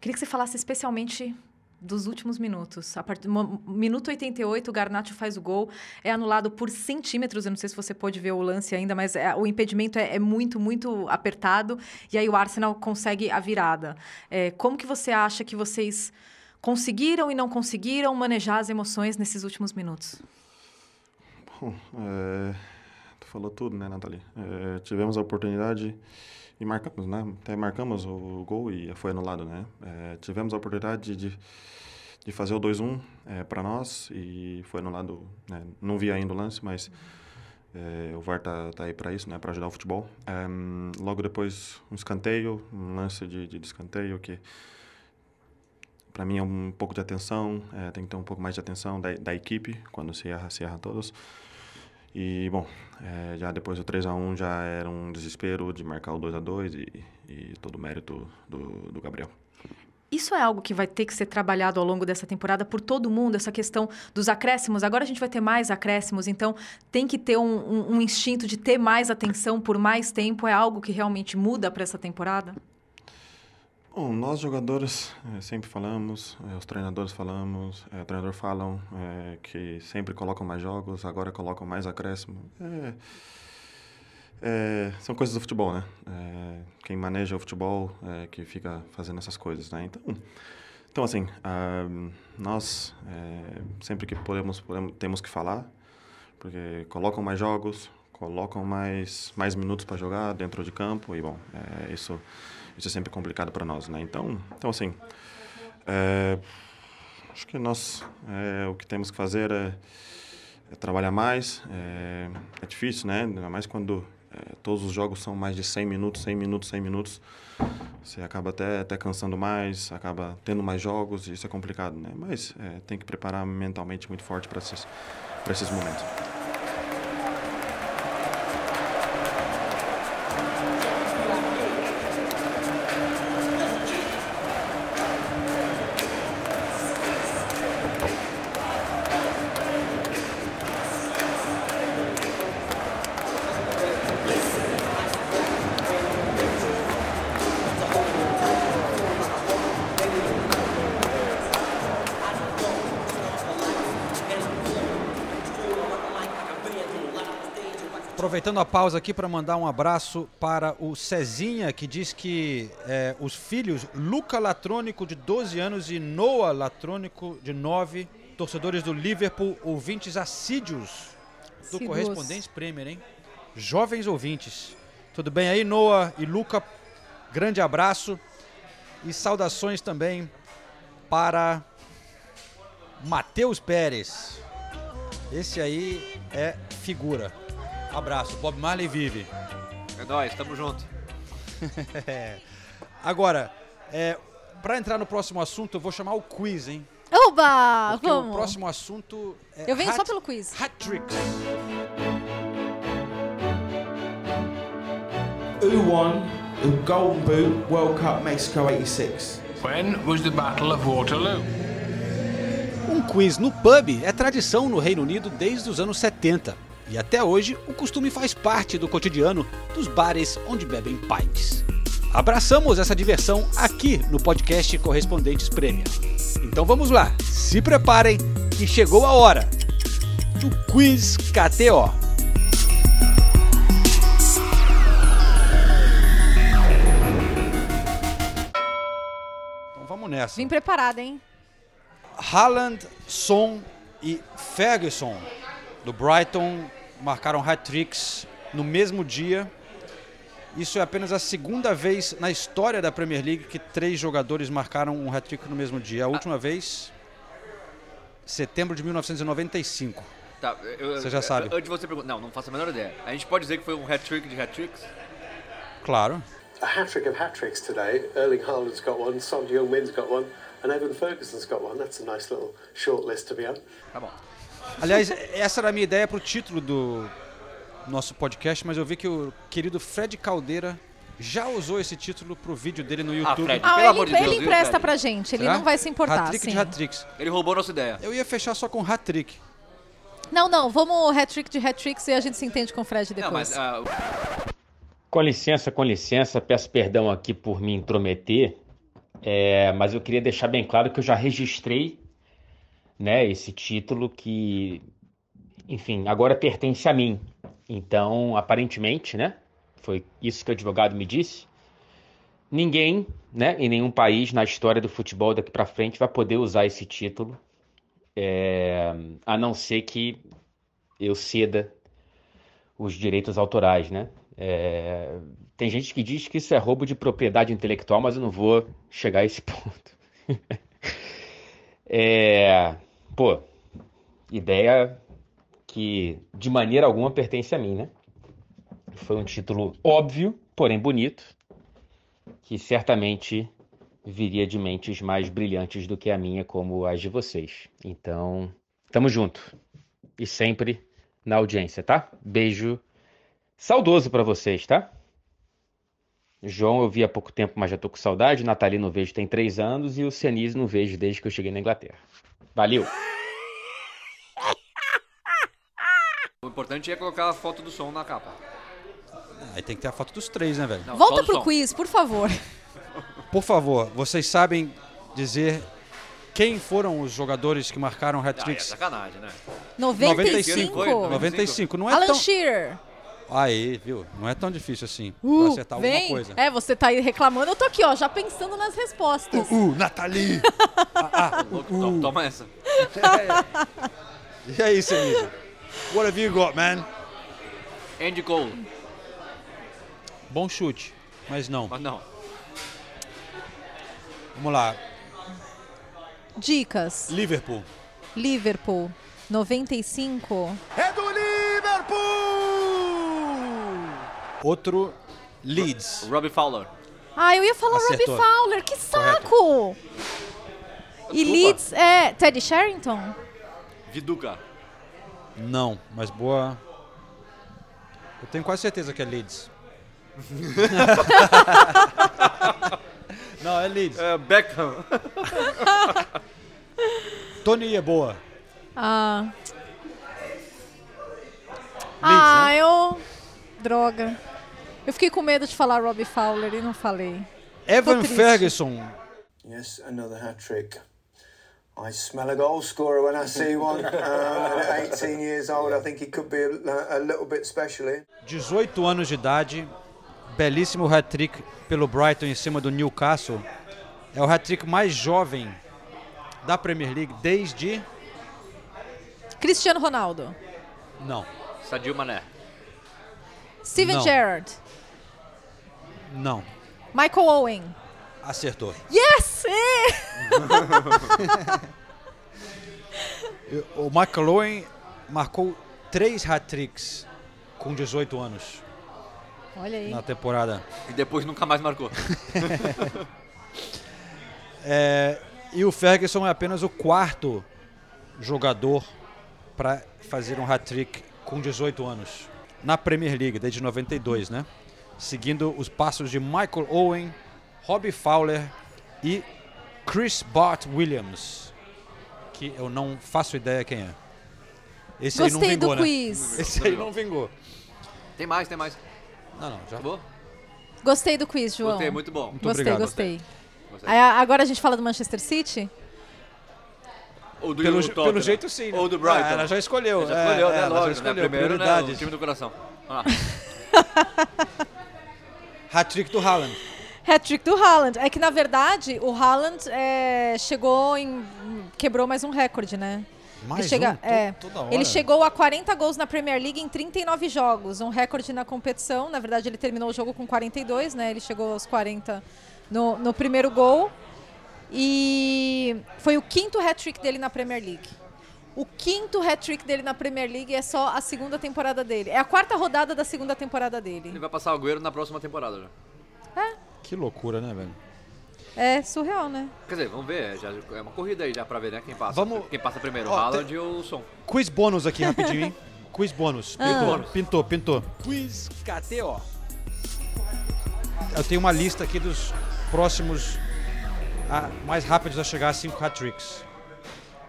queria que você falasse especialmente dos últimos minutos. A partir do minuto 88, o Garnacho faz o gol, é anulado por centímetros. Eu não sei se você pode ver o lance ainda, mas é, o impedimento é, é, muito, muito apertado. E aí o Arsenal consegue a virada. É, como que você acha que vocês conseguiram e não conseguiram manejar as emoções nesses últimos minutos? Bom, é, falou tudo, né, Nathalie? É, tivemos a oportunidade e marcamos, né? Até marcamos o gol e foi anulado, né? É, tivemos a oportunidade de, de fazer o 2-1 é, para nós e foi anulado. Né? Não vi ainda o lance, mas É, o VAR tá, tá aí para isso, né, para ajudar o futebol. Logo depois, um escanteio, um lance de, de escanteio que para mim é um pouco de atenção, é, tem que ter um pouco mais de atenção da, da equipe quando se erra, se erra todos. E, bom, é, já depois do 3 a 1 já era um desespero de marcar o 2 a 2 e, e todo o mérito do, do Gabriel. Isso é algo que vai ter que ser trabalhado ao longo dessa temporada por todo mundo, essa questão dos acréscimos. Agora a gente vai ter mais acréscimos, então tem que ter um, um, um instinto de ter mais atenção por mais tempo. É algo que realmente muda para essa temporada? Bom, nós jogadores é, sempre falamos, é, os treinadores falamos, é, o treinador falam que sempre colocam mais jogos, agora colocam mais acréscimo. são coisas do futebol, né? quem maneja o futebol é que fica fazendo essas coisas, né? Então, então assim, uh, nós sempre que podemos, podemos, temos que falar, porque colocam mais jogos, colocam mais mais minutos para jogar dentro de campo e bom, isso isso é sempre complicado para nós, né? Então, então assim, é, acho que nós é, o que temos que fazer é, é trabalhar mais. É, é, difícil, né? Ainda mais quando é, todos os jogos são mais de 100 minutos, 100 minutos, 100 minutos. Você acaba até, até cansando mais, acaba tendo mais jogos, e isso é complicado, né? Mas é, tem que preparar mentalmente muito forte para esses, esses momentos. Aproveitando a pausa aqui para mandar um abraço para o Cezinha, que diz que é, os filhos Luca Latrônico, de 12 anos, e Noah Latrônico, de 9, torcedores do Liverpool, ouvintes assíduos do Sigus. Correspondentes Premier, hein? Jovens ouvintes. Tudo bem aí, Noah e Luca? Grande abraço e saudações também para Matheus Pérez. Esse aí é figura. Abraço. Bob Marley vive. É nóis, tamo junto. *laughs* Agora, é, para entrar no próximo assunto, eu vou chamar o quiz, hein? Oba! Porque vamos. o próximo assunto é Eu venho hat, só pelo quiz. Hat tricks. Who won the Golden Boot World Cup Mexico 86? When was the Battle of Waterloo? Um quiz no pub é tradição no Reino Unido desde os anos 70. E até hoje, o costume faz parte do cotidiano dos bares onde bebem pints. Abraçamos essa diversão aqui no podcast Correspondentes Premier. Então vamos lá, se preparem que chegou a hora do Quiz KTO. Então vamos nessa. Vim preparada, hein? Haaland, Son e Ferguson do Brighton marcaram hat-tricks no mesmo dia. Isso é apenas a segunda vez na história da Premier League que três jogadores marcaram um hat-trick no mesmo dia. A última vez, setembro de 1995. Tá, eu, você já sabe. Antes de você perguntar, não, não faço a menor ideia. A gente pode dizer que foi um hat-trick de hat-tricks? Claro. A hat-trick of hat-tricks today. Erling Haaland's got one, Son Heung-min's got one, and Evan Ferguson's got one. That's a nice little short list to be on. Tá bom. Aliás, essa era a minha ideia para o título do nosso podcast, mas eu vi que o querido Fred Caldeira já usou esse título pro vídeo dele no ah, YouTube. Ah, Fred, ah, pelo ele, amor de Deus, ele empresta pra gente, ele Será? não vai se importar. Hat-trick de hat-tricks. Ele roubou nossa ideia. Eu ia fechar só com hat-trick. Não, não, vamos hat-trick de hat-tricks e a gente se entende com o Fred depois. Não, mas, uh... Com licença, com licença, peço perdão aqui por me intrometer, é, mas eu queria deixar bem claro que eu já registrei né, esse título que, enfim, agora pertence a mim. Então, aparentemente, né, foi isso que o advogado me disse. Ninguém, né, em nenhum país na história do futebol daqui para frente vai poder usar esse título, é, a não ser que eu ceda os direitos autorais, né? É, tem gente que diz que isso é roubo de propriedade intelectual, mas eu não vou chegar a esse *laughs* ponto. é, pô, ideia que de maneira alguma pertence a mim, né? Foi um título óbvio, porém bonito, que certamente viria de mentes mais brilhantes do que a minha, como as de vocês. Então, tamo junto. E sempre na audiência, tá? Beijo saudoso para vocês, tá? João eu vi há pouco tempo, mas já tô com saudade. Nathalie não vejo tem três anos. E o Cianise não vejo desde que eu cheguei na Inglaterra. Valeu! O importante é colocar a foto do som na capa. Aí tem que ter a foto dos três, né, velho? Não, Volta pro som. quiz, por favor. Por favor, vocês sabem dizer quem foram os jogadores que marcaram Ah, é hat-tricks? sacanagem, né? 95. 95. Não é Alan tão... Shearer. Aí, viu? Não é tão difícil assim Uh, pra acertar vem. alguma coisa. É, você tá aí reclamando, eu tô aqui, ó, já pensando nas respostas. Uh, Nathalie! *laughs* Louco, to- Toma essa. *laughs* E aí, Senise? What have you got, man? Andy Cole. Bom chute, mas não. Mas não. Vamos lá. Dicas. Liverpool. Liverpool, 95. É do Liverpool! Outro Leeds. Robbie Fowler. Ah, eu ia falar Acertou. Robbie Fowler, que saco! E Leeds é Teddy Sherrington? Viduca. Não, mas boa. Eu tenho quase certeza que é Leeds. *laughs* Não, é Leeds. É, Beckham. *laughs* Tony é boa. Ah. ah, eu. Droga. Eu fiquei com medo de falar Robbie Fowler e não falei. Evan. Ferguson. Yes, another hat trick. I smell a goal scorer when I see one. *laughs* Um, at 18 years old, I think he could be a, a little bit special here. 18 anos de idade. Belíssimo hat-trick pelo Brighton em cima do Newcastle. É o hat-trick mais jovem da Premier League desde. Cristiano Ronaldo. Não, Sadio Mané. Steven. Gerrard. Não. Michael Owen. Acertou. Yes! *laughs* O Michael Owen marcou três hat-tricks com 18 anos Olha aí. na temporada. E depois nunca mais marcou. *laughs* É, e o Ferguson é apenas o quarto jogador para fazer um hat-trick com 18 anos na Premier League, desde 92, né? Seguindo os passos de Michael Owen, Robbie Fowler e Chris Bart Williams, que eu não faço ideia quem é. Esse aí não Gostei do vingou, né? quiz. *laughs* Esse aí não vingou. Tem mais, tem mais. Não, não, já. Acabou? Gostei do quiz, João. Gostei, muito bom. Muito gostei, obrigado. gostei. Gostei. Aí, agora a gente fala do Manchester City? Ou do Pelo, Tottenham. pelo jeito sim. né? Ou do Brighton. Ah, ela já escolheu. Já escolheu, é, né? ela já Lógico, né? escolheu, Primeiro, né? O time do coração. Vamos lá. *laughs* Hat-trick do Haaland. Hat-trick do Haaland. É que, na verdade, o Haaland é, chegou em... Quebrou mais um recorde, né? Mais ele chega, um? É. Ele chegou a 40 gols na Premier League em 39 jogos, um recorde na competição. Na verdade, ele terminou o jogo com 42, né? Ele chegou aos 40 no, no primeiro gol. E foi o quinto hat-trick dele na Premier League. O quinto hat-trick dele na Premier League é só a segunda temporada dele. É a quarta rodada da segunda temporada dele. Ele vai passar o Agüero na próxima temporada já. Que loucura, né, velho? É surreal, né? Quer dizer, vamos ver. Já, é uma corrida aí já pra ver, né? Quem passa. Vamos- Quem passa primeiro, o Haaland ou o Som. Quiz bônus aqui rapidinho, hein? *laughs* Quiz bônus. Ah. Pintou, pintou, pintou. Quiz KTO. Eu tenho uma lista aqui dos próximos a- mais rápidos a chegar a 5 hat-tricks.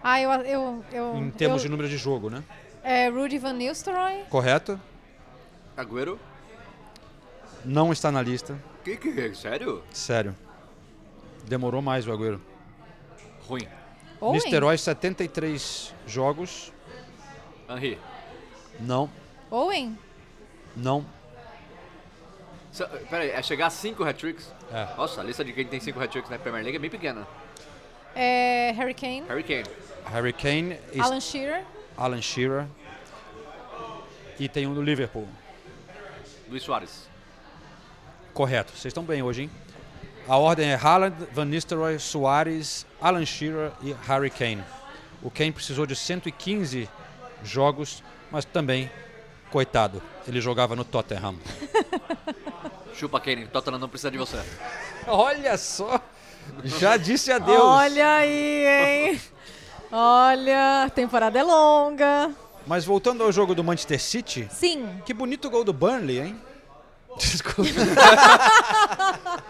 Ah, eu. eu, eu Em termos eu- de número de jogo, né? É Rudy Van Nistelrooy. Correto? Agüero? Não está na lista. Que que é? Sério? Sério. Demorou mais o Agüero. Ruim. Owen. Nisterói, 73 jogos. Henry. Não, Owen. não. Se- Pera aí, é chegar a 5 hat-tricks? É. Nossa, a lista de quem tem 5 hat-tricks na Premier League é bem pequena. É Harry Kane. Harry Kane. Harry Kane, Alan Shearer. Alan Shearer. E tem um do Liverpool. Luiz Soares. Correto. Vocês estão bem hoje, hein? A ordem é Haaland, Van Nistelrooy, Soares, Alan Shearer e Harry Kane. O Kane precisou de 115 jogos, mas também, coitado, ele jogava no Tottenham. *laughs* Chupa, Kane. Tottenham não precisa de você. Olha só, já disse adeus. Olha aí, hein? *laughs* Olha, a temporada é longa. Mas voltando ao jogo do Manchester City. Sim. Que bonito gol do Burnley, hein? *laughs* Desculpa. *laughs*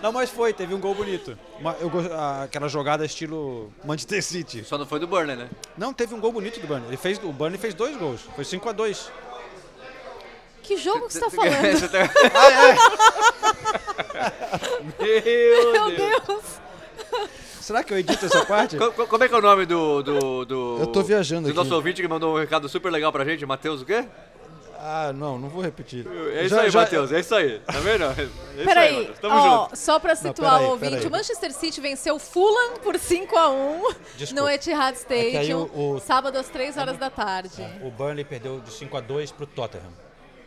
Não, mas foi, teve um gol bonito. Uma- eu aquela jogada estilo Manchester City. Só não foi do Burnley, né? Não, teve um gol bonito do Burnley. Ele fez, o Burnley fez dois gols. Foi 5 a 2 Que jogo que você tá *laughs* falando? Você tá- Meu Meu Deus. Será que eu edito essa parte? *laughs* Co- co- Como é que é o nome do. do, do Eu tô viajando do aqui. nosso ouvinte que mandou um recado super legal pra gente, Matheus o quê? Ah, não, não vou repetir. É isso Já- aí, já- Matheus, é isso aí. Tá vendo? É isso aí, Peraí, Matheus. Tamo ó, junto. só pra Não, situar peraí, o ouvinte, peraí. o Manchester City venceu o Fulham por 5 a 1 Desculpa. no Etihad É que aí Stadium, o- o- sábado às 3 horas da tarde. O Burnley perdeu de 5 a 2 pro Tottenham.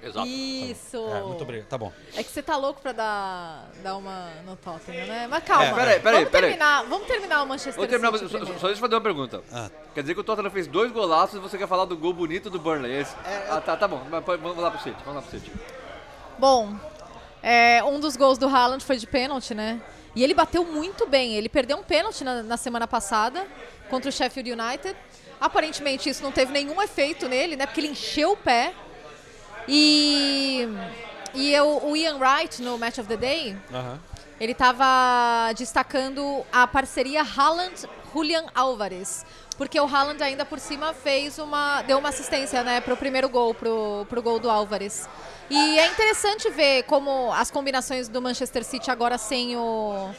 Exato. Isso. É, muito obrigado. Tá bom. É que você tá louco pra dar, dar uma no Tottenham, né? Mas calma. É, peraí, peraí, vamos, peraí. Terminar, vamos terminar o Manchester Vou terminar, City só, só, primeiro. só deixa eu fazer uma pergunta. Ah. Quer dizer que o Tottenham fez dois golaços e você quer falar do gol bonito do Burnley, é esse? Ah, tá, tá bom. Mas Vamos lá pro City, vamos lá pro City. Bom, é, um dos gols do Haaland foi de pênalti, né? E ele bateu muito bem. Ele perdeu um pênalti na, na semana passada contra o Sheffield United. Aparentemente isso não teve nenhum efeito nele, né? Porque ele encheu o pé. E, e eu- o Ian Wright, no Match of the Day, ele estava destacando a parceria Haaland-Julian Álvares. Porque o Haaland ainda por cima fez uma. deu uma assistência né, para o primeiro gol, pro, pro gol do Álvares. E é interessante ver como as combinações do Manchester City agora sem o,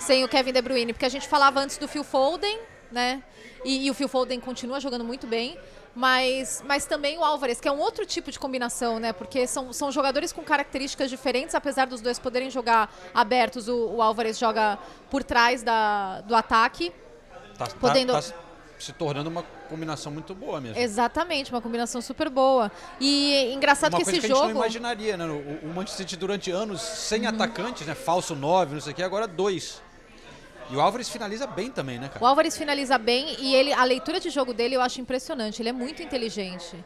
sem o Kevin De Bruyne. Porque a gente falava antes do Phil Foden, né? E, e o Phil Foden continua jogando muito bem. Mas, mas também o Álvares, que é um outro tipo de combinação, né? Porque são, são jogadores com características diferentes, apesar dos dois poderem jogar abertos. O, o Álvares joga por trás da, do ataque. Tá, tá- Podendo- tá se tornando uma combinação muito boa mesmo. Exatamente, uma combinação super boa. E engraçado uma que esse que a gente jogo. não imaginaria, né? O, o Manchester City durante anos sem atacantes, né? Falso 9, não sei o que, agora dois. E o Álvares finaliza bem também, né, O cara? Álvares finaliza bem e ele, a leitura de jogo dele eu acho impressionante. Ele é muito inteligente.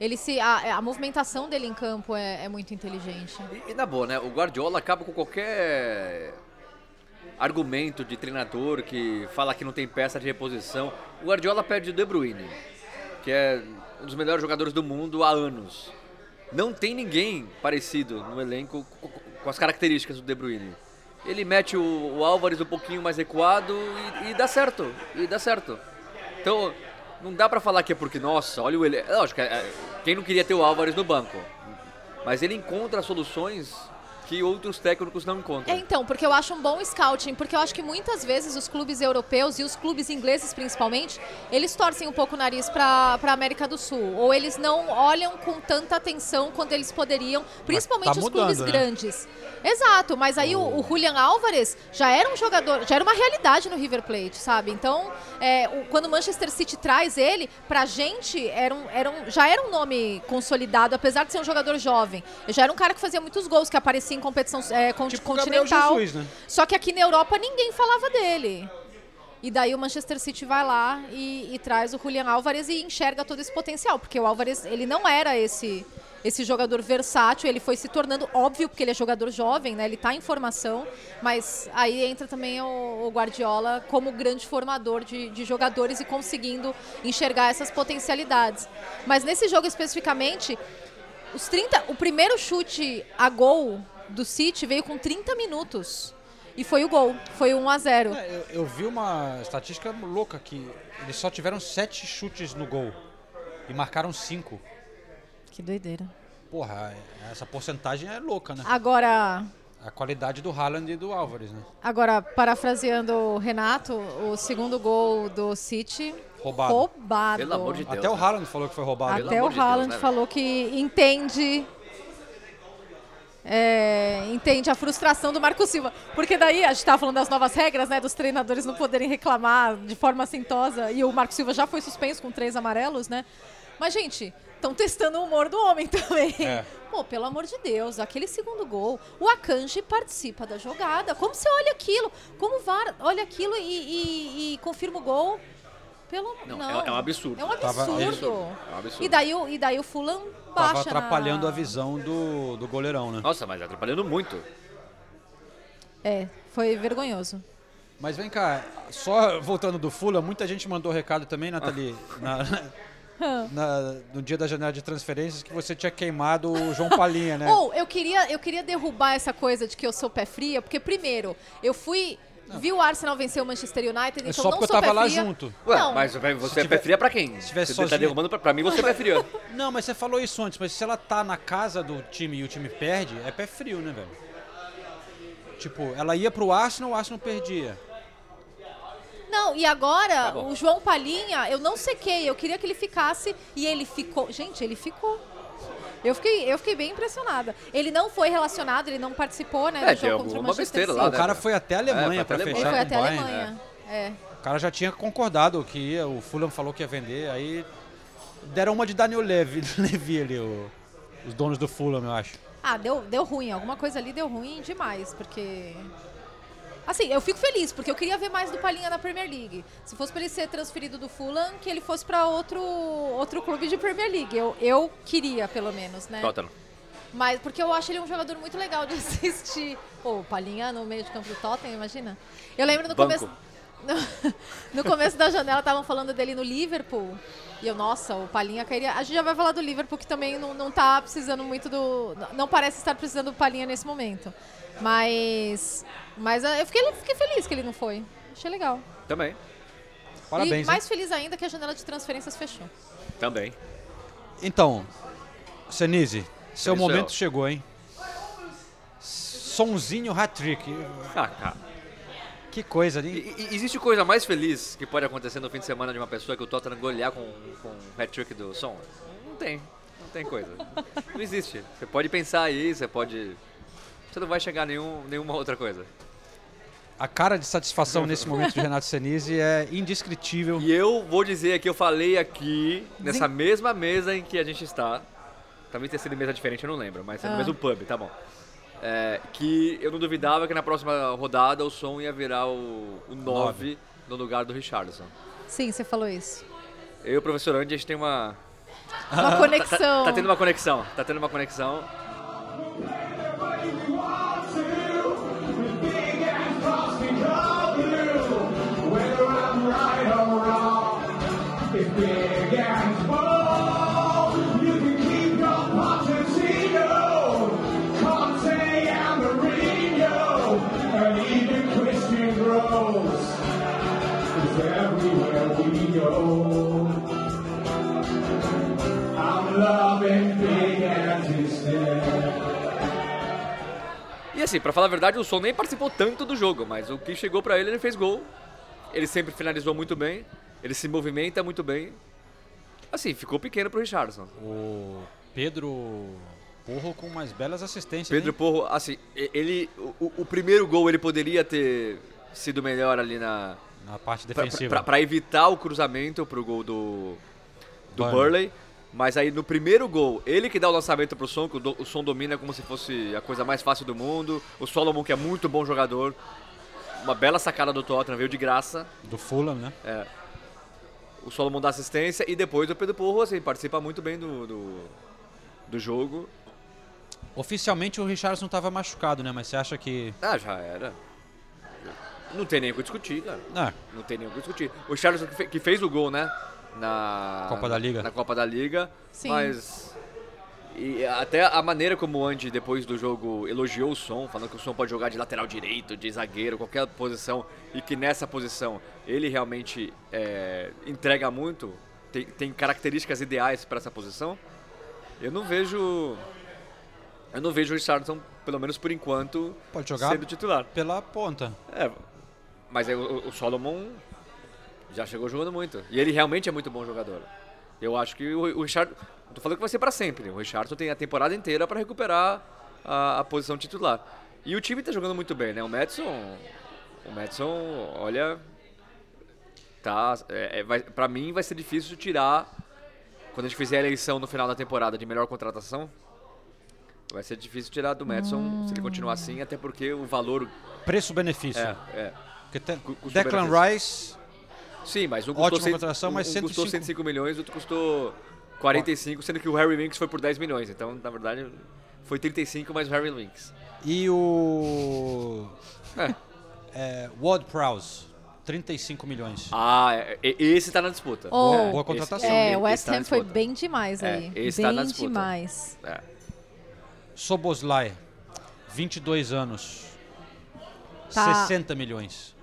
Ele se, a, a movimentação dele em campo é, é muito inteligente. E, e na boa, né? O Guardiola acaba com qualquer argumento de treinador que fala que não tem peça de reposição. O Guardiola perde o De Bruyne, que é um dos melhores jogadores do mundo há anos. Não tem ninguém parecido no elenco co- co- com as características do De Bruyne. Ele mete o, o Álvares um pouquinho mais recuado e, e dá certo. E dá certo. Então, não dá pra falar que é porque, nossa, olha o elenco. Lógico, é- é- quem não queria ter o Álvares no banco? Mas ele encontra soluções que outros técnicos não encontram. É, então, porque eu acho um bom scouting, porque eu acho que muitas vezes os clubes europeus e os clubes ingleses principalmente, eles torcem um pouco o nariz para a América do Sul, ou eles não olham com tanta atenção quando eles poderiam, principalmente tá os mudando, clubes né? grandes. Exato, mas aí o, o Julian Álvares já era um jogador, já era uma realidade no River Plate, sabe? Então, é, o- quando o Manchester City traz ele, pra gente era um, era um- já era um nome consolidado, apesar de ser um jogador jovem. Já era um cara que fazia muitos gols, que aparecia em competição é, Tipo continental. Jesus, né? Só que aqui na Europa ninguém falava dele. E daí o Manchester City vai lá e, e traz o Julian Álvares e enxerga todo esse potencial, porque o Álvares ele não era esse esse jogador versátil, ele foi se tornando óbvio porque ele é jogador jovem, né? Ele está em formação, mas aí entra também o, o Guardiola como grande formador de, de jogadores e conseguindo enxergar essas potencialidades. Mas nesse jogo especificamente, os 30, o primeiro chute a gol do City veio com 30 minutos. E foi o gol, foi o 1 a 0. É, eu, eu vi uma estatística louca que eles só tiveram sete chutes no gol e marcaram cinco. Que doideira. Porra, essa porcentagem é louca, né? Agora, A qualidade do Haaland e do Álvares, né? agora parafraseando o Renato, o segundo gol do City Roubado. roubado. Pelo amor de Deus. Até o Haaland falou que foi roubado. Até o Haaland né, falou que entende é, entende a frustração do Marco Silva. Porque daí a gente estava falando das novas regras, né? Dos treinadores não poderem reclamar de forma assintosa. E o Marco Silva já foi suspenso com três amarelos, né? Mas, gente, estão testando o humor do homem *laughs* também. É. Pô, pelo amor de Deus, aquele segundo gol, o Akanji participa da jogada. Como você olha aquilo? Como o VAR olha aquilo e, e- e confirma o gol? Pelo Não, não. é- é um absurdo. É um Tava- absurdo. isso. É um absurdo. E daí, o- e daí o Tava baixa atrapalhando na... a visão do, do goleirão, né? Nossa, mas atrapalhando muito. É, foi vergonhoso. Mas vem cá, só voltando do Fulham, muita gente mandou recado também, Nathalie, na- *laughs* na- no dia da janela de transferências, que você tinha queimado o João Palinha, né? *laughs* Ou eu queria, eu queria derrubar essa coisa de que eu sou pé fria, porque primeiro, eu fui. Vi o Arsenal vencer o Manchester United, É então só não porque eu sou tava lá junto. Ué, Não. mas você Se é tiver- pé fria pra quem? se tiver você tá sozinho- derrubando pra, pra mim, você é pé fria. *laughs* Não, mas você falou isso antes, mas se ela tá na casa do time e o time perde, é pé frio, né, velho? Tipo, ela ia pro Arsenal, o Arsenal perdia. Não, e agora, Tá o João Palinha, eu não sequei, eu queria que ele ficasse e ele ficou. Gente, ele ficou. Eu fiquei, eu fiquei bem impressionada. Ele não foi relacionado, ele não participou, né, É, do jogo contra o Manchester besteira City. lá, o cara foi até a Alemanha É, foi pra até a fechar Ele foi até o a. Alemanha. É. O cara já tinha concordado que ia, o Fulham falou que ia vender, aí deram uma de Daniel Levy, *laughs* Levy ali, o- os donos do Fulham, eu acho. Ah, deu, deu ruim. Alguma coisa ali deu ruim demais, porque. Assim, eu fico feliz, porque eu queria ver mais do Palinha na Premier League. Se fosse pra ele ser transferido do Fulham, que ele fosse pra outro, outro clube de Premier League. Eu, eu queria, pelo menos, né? Tottenham. Mas porque eu acho ele um jogador muito legal de *laughs* assistir. Pô, o Palinha no meio de campo do Tottenham, imagina. Eu lembro no Banco. começo. No, *laughs* no começo da janela estavam falando dele no Liverpool. E eu, nossa, o Palinha cairia. A gente já vai falar do Liverpool, que também não, não tá precisando muito do. Não parece estar precisando do Palinha nesse momento. Mas. Mas eu fiquei, fiquei feliz que ele não foi. Achei legal. Também. e mais feliz ainda que a janela de transferências fechou. Também. Então, Senise, seu Isso, momento chegou, hein? Sonzinho hat-trick. Ah, cara. Que coisa, hein? E- existe coisa mais feliz que pode acontecer no fim de semana de uma pessoa que o Tottenham golear com, com o hat-trick do som? Não tem. Não tem coisa. Não existe. Você pode pensar aí, você pode... Você não vai chegar a nenhum, nenhuma outra coisa. A cara de satisfação nesse momento de Renato Senise é indescritível. E eu vou dizer que eu falei aqui, nessa mesma mesa em que a gente está, talvez tenha sido mesa diferente, eu não lembro, mas é no Ah. mesmo pub, tá bom. É, que eu não duvidava que na próxima rodada o som ia virar o, o 9 no lugar do Richardson. Sim, você falou isso. Eu e o professor Andy, a gente tem uma... Uma Tá- *laughs* conexão. Tá, tá tendo uma conexão, tá tendo uma conexão. Assim, pra falar a verdade, o Son nem participou tanto do jogo, mas o que chegou pra ele, ele fez gol. Ele sempre finalizou muito bem, ele se movimenta muito bem. Assim, ficou pequeno pro Richardson. O Pedro Porro com umas belas assistências. Pedro hein? Porro, assim, ele o, o primeiro gol ele poderia ter sido melhor ali na Na parte pra- defensiva. pra- pra evitar o cruzamento pro gol do do Burnley. Burley. Mas aí no primeiro gol, ele que dá o lançamento pro som, que o, do- o som domina como se fosse a coisa mais fácil do mundo. O Solomon, que é muito bom jogador. Uma bela sacada do Tottenham, veio de graça. Do Fulham, né? É. O Solomon dá assistência e depois o Pedro Porro, assim, participa muito bem do, do, do jogo. Oficialmente o Richardson estava machucado, né? Mas você acha que. Ah, já era. Não tem nem o que discutir, cara. É. Não tem nem o que discutir. O fe- que fez o gol, né? Na Copa da Liga. Na Copa da Liga. Sim. Mas. E até a maneira como o Andy, depois do jogo, elogiou o som, falando que o som pode jogar de lateral direito, de zagueiro, qualquer posição, e que nessa posição ele realmente é, entrega muito, tem, tem características ideais para essa posição. Eu não vejo. Eu não vejo o Richardson, pelo menos por enquanto, Pode jogar sendo titular. pela ponta. É, mas aí o, o Solomon já chegou jogando muito. E ele realmente é muito bom jogador. Eu acho que o, o Richard. Tô falando que vai ser pra sempre. O Richardson tem a temporada inteira pra recuperar a, a posição titular. E o time tá jogando muito bem, né? O Madison. O Madison, olha. Tá. É, é, vai, pra mim vai ser difícil tirar. Quando a gente fizer a eleição no final da temporada de melhor contratação. Vai ser difícil tirar do Madison se ele continuar assim, até porque o valor Preço-benefício. é, é. Declan. Rice Sim, mas um custou, Ótima 100 contratação, mas um custou 105. 105 milhões, outro custou 45, sendo que o Harry Winks foi por 10 milhões. Então, na verdade, foi 35 mais o Harry Winks. E o. É, Ward Prowse, 35 milhões. Ah, é- é- esse tá na disputa. Oh, Boa, boa contratação. É, o West tá Ham foi disputa. bem demais É, aí. esse bem tá na disputa. demais. É. Soboslai, 22 anos, Tá. 60 milhões.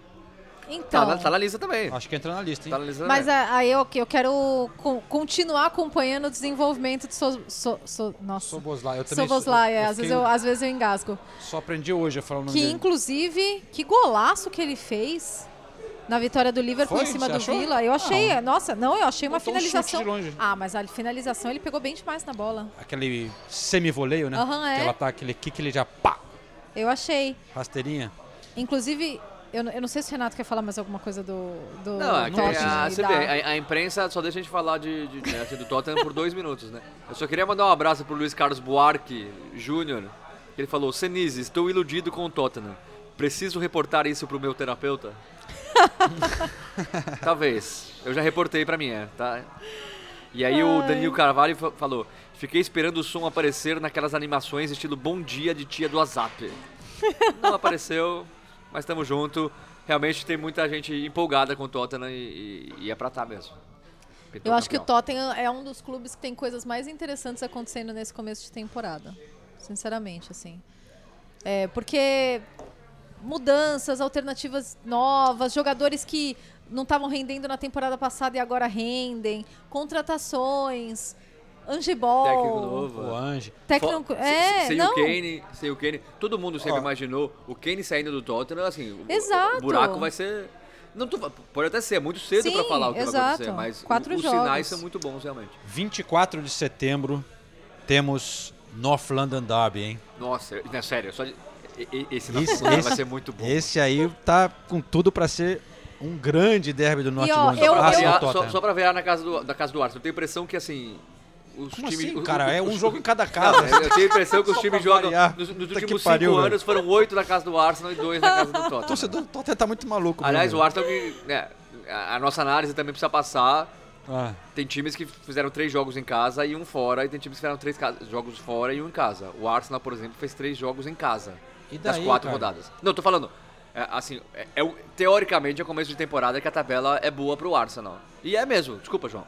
Então. Tá na, tá na lista também. Acho que entra na lista, hein? Tá na lista Mas é, aí eu, eu quero co- continuar acompanhando o desenvolvimento de so, so, so- nossa. Soboslai, eu também Soboslai, sou- é, eu às, vezes eu, às vezes eu engasgo. Só aprendi hoje a falar o nome Que dele. inclusive, que golaço que ele fez na vitória do Liverpool Foi? em cima Você do achou? Villa. Eu achei, Não. nossa, não, eu achei uma Botou um chute finalização. de longe. Ah, mas a finalização ele pegou bem demais na bola. Aquele semi-voleio, né? Aham, é. Que ela tá, aquele kick, ele já pá, Eu achei. rasteirinha. Inclusive, eu, não- eu não sei se o Renato quer falar mais alguma coisa do, do Não, é que Tottenham a, você da- vê, a, a imprensa só deixa a gente falar de, de, né, assim, do Tottenham por dois minutos, né? Eu só queria mandar um abraço pro Luiz Carlos Buarque Júnior. que Ele falou, Senise, estou iludido com o Tottenham. Preciso reportar isso pro meu terapeuta? *laughs* Talvez. Eu já reportei pra minha, tá? E aí o Ai. Danilo Carvalho fa- falou, fiquei esperando o som aparecer naquelas animações estilo Bom Dia de Tia do WhatsApp. *laughs* Não apareceu, mas estamos junto. Realmente tem muita gente empolgada com o Tottenham e, e, e é pra tá mesmo. Eu acho que o. Tottenham é um dos clubes que tem coisas mais interessantes acontecendo nesse começo de temporada. Sinceramente, assim. É, porque mudanças, alternativas novas, jogadores que não estavam rendendo na temporada passada e agora rendem, contratações, Angebol. Técnico novo. O Ange. Técnico- Fo- é, sem, sem não. o Kane, sem o Kane, todo mundo sempre Ó. imaginou o Kane saindo do Tottenham, assim, o- Exato. o buraco vai ser não tô- pode até ser, é muito cedo pra Sim, falar o que vai exato. acontecer, mas o- Quatro os jogos. sinais são muito bons realmente. 24 de setembro, temos North London Derby, hein? Nossa, não, sério, só de, esse, Esse, vai ser muito bom. Esse aí tá com tudo pra ser um grande derby do Norte E, ó, London. eu- variar, só, só pra ver na casa do, da casa do Arsenal, eu tenho a impressão que assim. Os Como times, assim, cara? É um os- jogo em cada Não, casa. eu tenho a impressão que os times jogam. Nos, nos últimos cinco pariu, anos foram oito na casa do Arsenal e dois na casa do O Tottenham. torcedor do Tottenham tá muito maluco. Aliás, o Arsenal que. né, a nossa análise também precisa passar. Ah, Tem times que fizeram três jogos em casa e um fora, e tem times que fizeram três jogos fora e um em casa. O Arsenal, por exemplo, fez três jogos em casa. E das daí, quatro cara? rodadas. Não, tô falando. é, assim, é, é teoricamente é o começo de temporada que a tabela é boa pro Arsenal. E é mesmo, desculpa, João.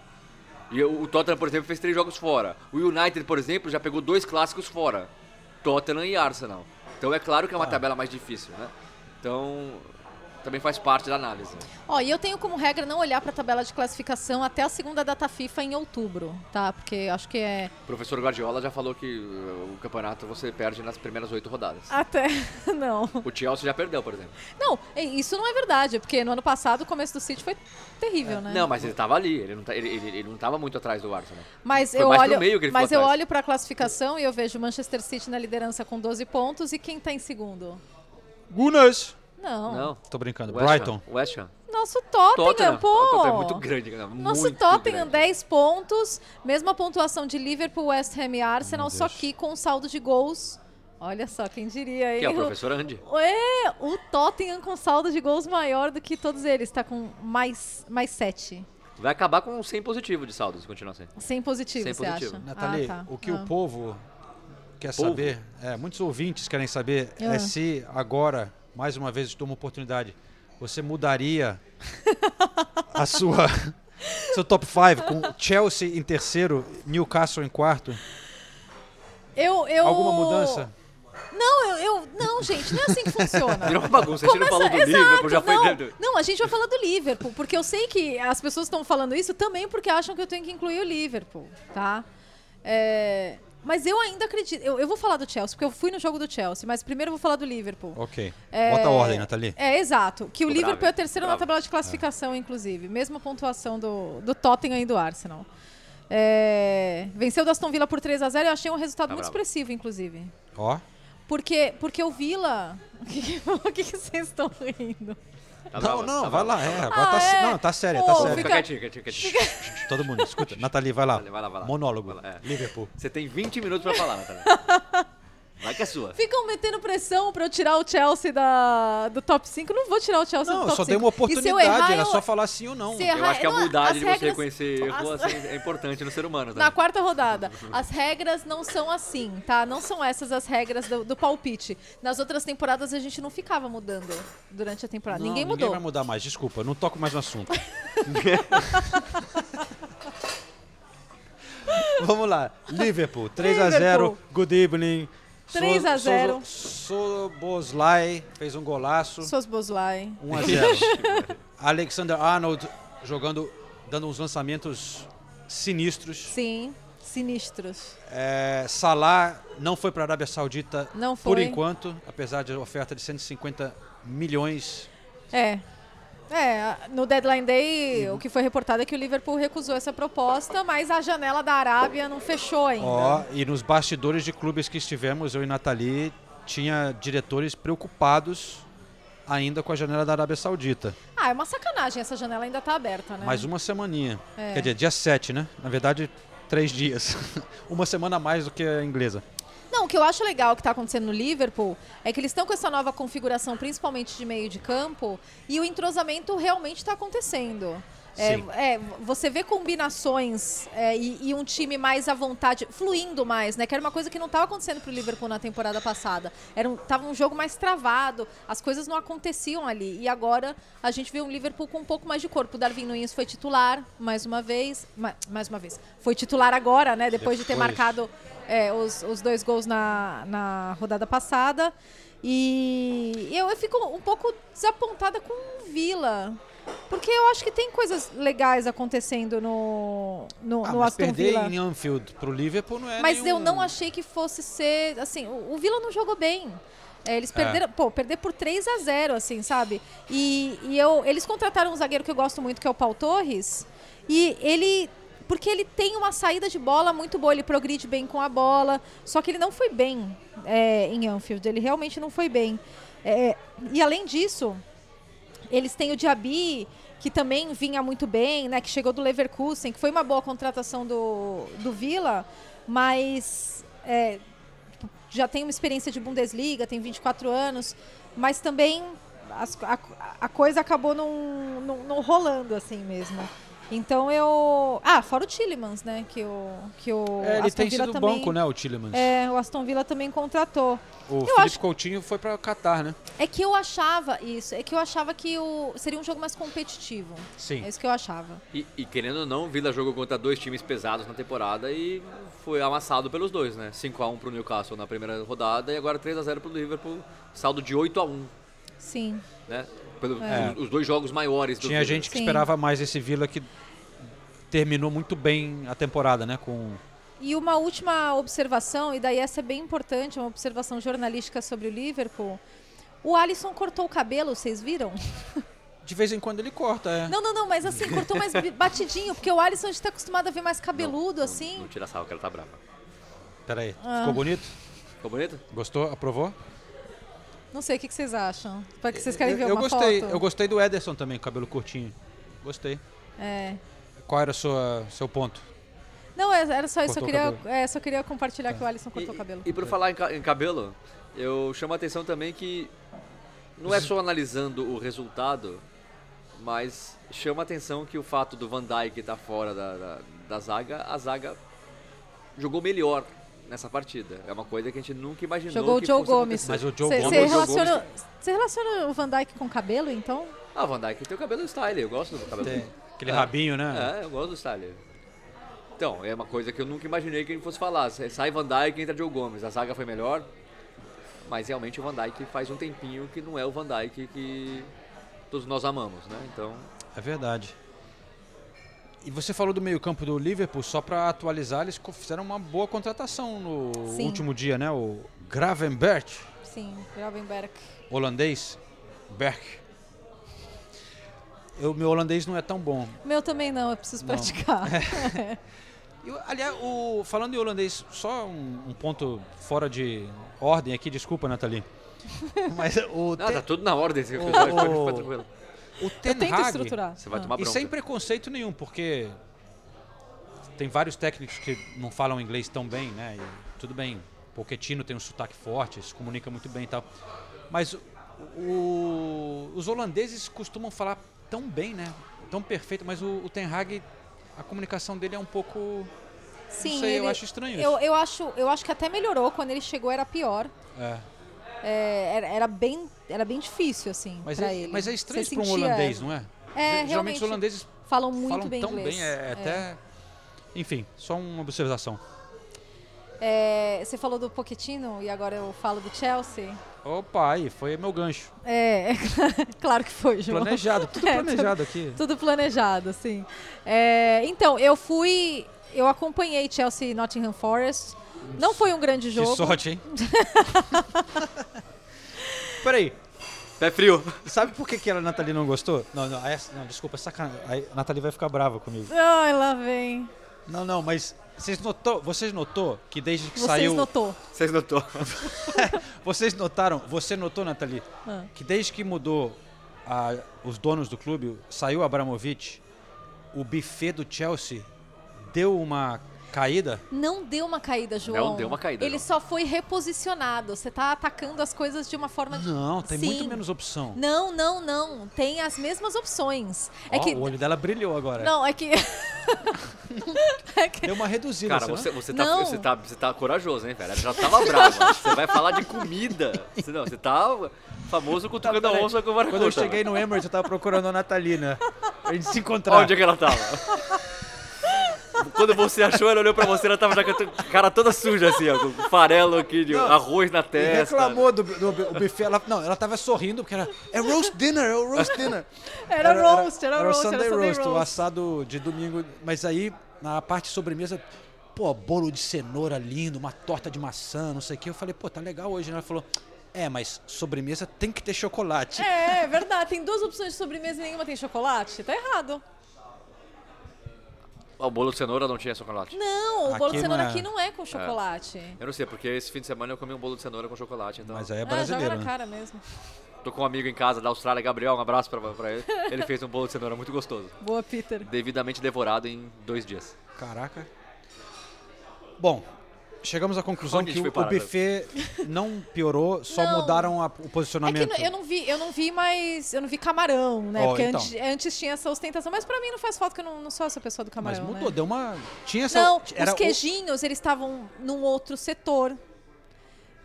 E o, Tottenham, por exemplo, fez três jogos fora. O United, por exemplo, já pegou dois clássicos fora. Tottenham e Arsenal. Então é claro que é uma Ah. tabela mais difícil, né? Então também faz parte da análise. Ó, e eu tenho como regra não olhar para a tabela de classificação até a segunda data FIFA em outubro, tá? Porque acho que é O professor Guardiola já falou que uh, o campeonato você perde nas primeiras oito rodadas. até *laughs* não. O Chelsea já perdeu, por exemplo. Não, isso não é verdade, porque no ano passado o começo do City foi terrível, né? Não, mas ele tava ali, ele não, tá- ele, ele, ele não tava muito atrás do Arsenal. Mas Foi eu mais pro olho, meio que ele mas eu atrás. olho para a classificação e eu vejo o Manchester City na liderança com 12 pontos e quem tá em segundo? Gunners. Não. Não. Tô brincando. West Brighton. Ham, West Ham. Nosso Tottenham, Tottenham. pô. O Tottenham é muito grande, cara, Nosso muito Tottenham, grande. 10 pontos, mesma pontuação de Liverpool, West Ham e Arsenal, só que com saldo de gols. Olha só, quem diria, hein? Que é o professor Andy. É, o Tottenham com saldo de gols maior do que todos eles, tá com mais, mais 7. Vai acabar com 100 positivo de saldo, se continuar assim. 100 positivo, Sem você positivo. acha? Nathalie, Ah, tá. o que Ah. o povo quer Povo? saber, é, muitos ouvintes querem saber, Ah. é se agora, mais uma vez, toma oportunidade, você mudaria a sua *laughs* seu top 5 com Chelsea em terceiro, Newcastle em quarto? Eu, eu... Alguma mudança? Não, eu, eu- Não, gente, não é assim que funciona. Virou uma bagunça, a gente não falou do Exato, Liverpool, já foi não. Não, a gente vai falar do Liverpool, porque eu sei que as pessoas estão falando isso também porque acham que eu tenho que incluir o Liverpool, tá? É, Mas eu ainda acredito. Eu, eu vou falar do Chelsea, porque eu fui no jogo do Chelsea, mas primeiro eu vou falar do Liverpool. Ok. É, Bota a ordem, Nathalie. É, exato. Que o Tô Liverpool bravo, é terceiro bravo. na tabela de classificação, inclusive. Mesma pontuação do, do Tottenham e do Arsenal. É, venceu o Aston Villa por 3 a 0 eu achei um resultado Tá muito bravo. expressivo, inclusive. Ó. Porque, porque o Villa. O que, que- o que que vocês estão rindo? Tá não, não, vai lá, é, agora Ah, tá, é? não, tá séria, Pô, tá séria. Fica quietinho, quietinho, quietinho. Todo mundo, escuta. *laughs* Nathalie, vai lá. Vai lá, vai lá. Monólogo. Vai lá, é. Liverpool. Você tem 20 minutos pra falar, Natália. *laughs* Vai que é sua. Ficam metendo pressão pra eu tirar o Chelsea da, do top 5. Não vou tirar o Chelsea Não, do eu top só 5. dei uma E se eu oportunidade, errar, era eu- só falar sim ou não. Se Eu errar- acho que a não, humildade de você regras- reconhecer erro as- assim, é importante no ser humano. Na Tá? quarta rodada. As regras não são assim, tá? Não são essas as regras do, do palpite. Nas outras temporadas a gente não ficava mudando durante a temporada. Não, ninguém Ninguém mudou. vai mudar mais, desculpa, eu não toco mais no assunto. *laughs* Vamos lá, Liverpool, 3 a 0 Liverpool. good evening. 3 a 0. Soboslai fez um golaço. Sos Boslai. 1 a 0. *laughs* Alexander Arnold jogando, dando uns lançamentos sinistros. Sim, sinistros. É, Salah não foi para a Arábia Saudita Não por foi. enquanto, apesar de oferta de 150 milhões. É. É, no Deadline Day, o que foi reportado é que o Liverpool recusou essa proposta, mas a janela da Arábia não fechou ainda. Ó, e nos bastidores de clubes que estivemos, eu e Nathalie, tinha diretores preocupados ainda com a janela da Arábia Saudita. Ah, é uma sacanagem, essa janela ainda tá aberta, né? Mais uma semaninha. É. Quer dizer, dia 7, né? Na verdade, três dias. *laughs* uma semana a mais do que a inglesa. O que eu acho legal que está acontecendo no Liverpool é que eles estão com essa nova configuração, principalmente de meio de campo, e o entrosamento realmente está acontecendo. É, é, você vê combinações é, e, e um time mais à vontade, fluindo mais, né? Que era uma coisa que não estava acontecendo pro Liverpool na temporada passada. Era um, tava um jogo mais travado, as coisas não aconteciam ali. E agora a gente vê um Liverpool com um pouco mais de corpo. O Darwin Nunes foi titular mais uma vez, ma- mais uma vez. Foi titular agora, né? Depois de ter Depois. marcado é, os, os dois gols na, na rodada passada. E eu, eu fico um pouco desapontada com o Vila. Porque eu acho que tem coisas legais acontecendo no, no, Ah, no mas Aston perder Villa. em Anfield pro Liverpool não é Mas nenhum... eu não achei que fosse ser. Assim, o, o Vila não jogou bem. É, eles É. perderam, pô, perder por 3 a 0 assim, sabe? E, e eu, eles contrataram um zagueiro que eu gosto muito, que é o Paul Torres. E ele. Porque ele tem uma saída de bola muito boa, ele progride bem com a bola. Só que ele não foi bem é, em Anfield, ele realmente não foi bem. É, e além disso, eles têm o Diaby, que também vinha muito bem, né? Que chegou do Leverkusen, que foi uma boa contratação do, do Villa, mas é, já tem uma experiência de Bundesliga, tem 24 anos, mas também as- a, a coisa acabou não rolando assim mesmo. Então eu. Ah, fora o Tillemans, né? Que o, que o É, ele Aston tem Villa sido também, banco, né, o Tillemans? É, o Aston Villa também contratou. O eu Felipe acho Coutinho foi para Qatar, né? é que eu achava isso, é que eu achava que o, seria um jogo mais competitivo. Sim. É isso que eu achava. E, e querendo ou não, o Villa jogou contra dois times pesados na temporada e foi amassado pelos dois, né? 5x1 pro Newcastle na primeira rodada e agora 3x0 pro Liverpool, saldo de 8x1, Sim. né? Pelo, É. os, os dois jogos maiores do Tinha gente que esperava mais esse Villa que terminou muito bem a temporada, né? Com E uma última observação, e daí essa é bem importante, uma observação jornalística sobre o Liverpool. O Alisson cortou o cabelo, vocês viram? *laughs* De vez em quando ele corta, é. Não, não, não, mas assim, cortou mais *laughs* batidinho, porque o Alisson a gente tá acostumado a ver mais cabeludo, assim. Não tira sarro que ela tá brava. Peraí, Ah. ficou bonito? Ficou bonito? Gostou? Aprovou? Não sei o que, que vocês acham. Para que vocês querem ver eu, eu uma gostei, foto? eu gostei do Ederson também, cabelo curtinho. Gostei. É. Qual era o seu ponto? Não, é- era só isso. Eu Cortou queria, é, só queria compartilhar que o Alisson cortou o cabelo. E por falar em, ca- em cabelo, eu chamo a atenção também que não é só analisando o resultado, mas chama a atenção que o fato do Van Dijk estar fora da, da, da zaga, a zaga jogou melhor nessa partida. É uma coisa que a gente nunca imaginou Jogou o Joe fosse Gomes. Jogou o Joe relaciona, Gomes. você relaciona o Van Dijk com cabelo, então? Ah, o Van Dijk tem o cabelo style, eu gosto do cabelo. Tem aquele rabinho, né? É, eu gosto do style. Então, é uma coisa que eu nunca imaginei que ele fosse falar. Sai Van Dijk e entra Joe Gomes. A zaga foi melhor, mas realmente o Van Dijk faz um tempinho que não é o Van Dijk que todos nós amamos, né? Então, É verdade. E você falou do meio-campo do Liverpool, só para atualizar, eles fizeram uma boa contratação no Sim. último dia, né? O Gravenberch, Sim, Gravenberg. holandês. Berg. O meu holandês não é tão bom. Meu também não, eu preciso Não. praticar. *laughs* *laughs* E, aliás, o, falando em holandês, só um, um ponto fora de ordem aqui, desculpa, Nathalie. *laughs* Mas o Não, tá tudo na ordem, o, episódio, pode ficar o, tranquilo. O Ten tento Hag, estruturar. Você vai Ah. tomar E bronca. sem preconceito nenhum, porque tem vários técnicos que não falam inglês tão bem, né? E tudo bem, Pochettino tem um sotaque forte, se comunica muito bem e tal. Mas o- o- os holandeses costumam falar tão bem, né? Tão perfeito, mas o, o Ten Hag, a comunicação dele é um pouco... Sim, não sei, eu ele- acho estranho isso. Eu, eu, acho, eu acho que até melhorou. Quando ele chegou era pior. É. É, era, era bem, era bem difícil, assim, Mas pra é, ele. mas é estranho para um holandês, não é? É, Geralmente os holandeses falam muito falam bem tão inglês. bem, é, até... Enfim, só uma observação. É, você falou do Pochettino e agora eu falo do Chelsea. Opa, aí, foi meu gancho. É, *laughs* claro que foi, João. Planejado, tudo *laughs* É, planejado aqui. Tudo planejado, sim. É, então, eu fui. Eu acompanhei Chelsea e Nottingham Forest. Não foi um grande jogo. Que sorte, hein? *laughs* Peraí. Pé frio. Sabe por que, que a Nathalie não gostou? Não, não, essa, não desculpa, sacanagem. A Nathalie vai ficar brava comigo. Ai, lá vem. Não, não, mas vocês notou, vocês notou que desde que Vocês saiu... notou. Vocês notou. *laughs* vocês notaram, você notou, Nathalie, Ah. que desde que mudou a- os donos do clube, saiu Abramovich, o buffet do Chelsea deu uma caída? Não deu uma caída, João. Não deu uma caída, Ele João. só foi reposicionado. Você tá atacando as coisas de uma forma. Não, tem muito Sim. menos opção. Não, não, não. Tem as mesmas opções. É Ó, que. O olho dela brilhou agora. Não, é que. *laughs* Deu uma reduzida. Cara, você você, não? tá, Não. você, tá, você tá corajoso, hein, velho? Ela já tava brava. *laughs* Você vai falar de comida. Você, não, você tá famoso cutucando a Peraí, onça com vara Quando eu cheguei no Emirates, eu tava procurando a Natalina. A gente se encontrar. Onde é que ela tava? *laughs* Quando você achou, ela olhou pra você, ela tava já com a cara toda suja, assim, ó, com farelo aqui, de Não. arroz na E testa. reclamou do, do, do buffet. Ela, não, ela tava sorrindo porque era. É roast dinner, é o roast dinner. *laughs* Era roast, era o roast, era Sunday Sunday roast, o roast. assado de domingo. Mas aí, na parte sobremesa, pô, bolo de cenoura lindo, uma torta de maçã, não sei o que. Eu falei, pô, tá legal hoje, né? Ela falou, é, mas sobremesa tem que ter chocolate. É, é verdade. Tem duas opções de sobremesa e nenhuma tem chocolate. Tá errado. Ah, O bolo de cenoura não tinha chocolate. Não, o bolo de cenoura não é. aqui não é com chocolate. Eu não sei, porque esse fim de semana eu comi um bolo de cenoura com chocolate, então... Mas aí é Ah, joga brasileiro, na né? cara mesmo. Tô com um amigo em casa da Austrália, Gabriel, um abraço pra, pra ele. Ele fez um bolo de cenoura muito gostoso. Boa, Peter. Devidamente devorado em dois dias. Caraca. Bom, chegamos à conclusão que o, o buffet não piorou, só Não. mudaram a- o É que posicionamento. n- eu não vi, eu não vi mais, eu não vi camarão, né? Ó, Porque então. antes, antes tinha essa ostentação, mas pra mim não faz falta que eu não, não sou essa pessoa do Mas camarão, mudou, né? deu uma. Tinha essa. Não, era os o- queijinhos, eles estavam num outro setor.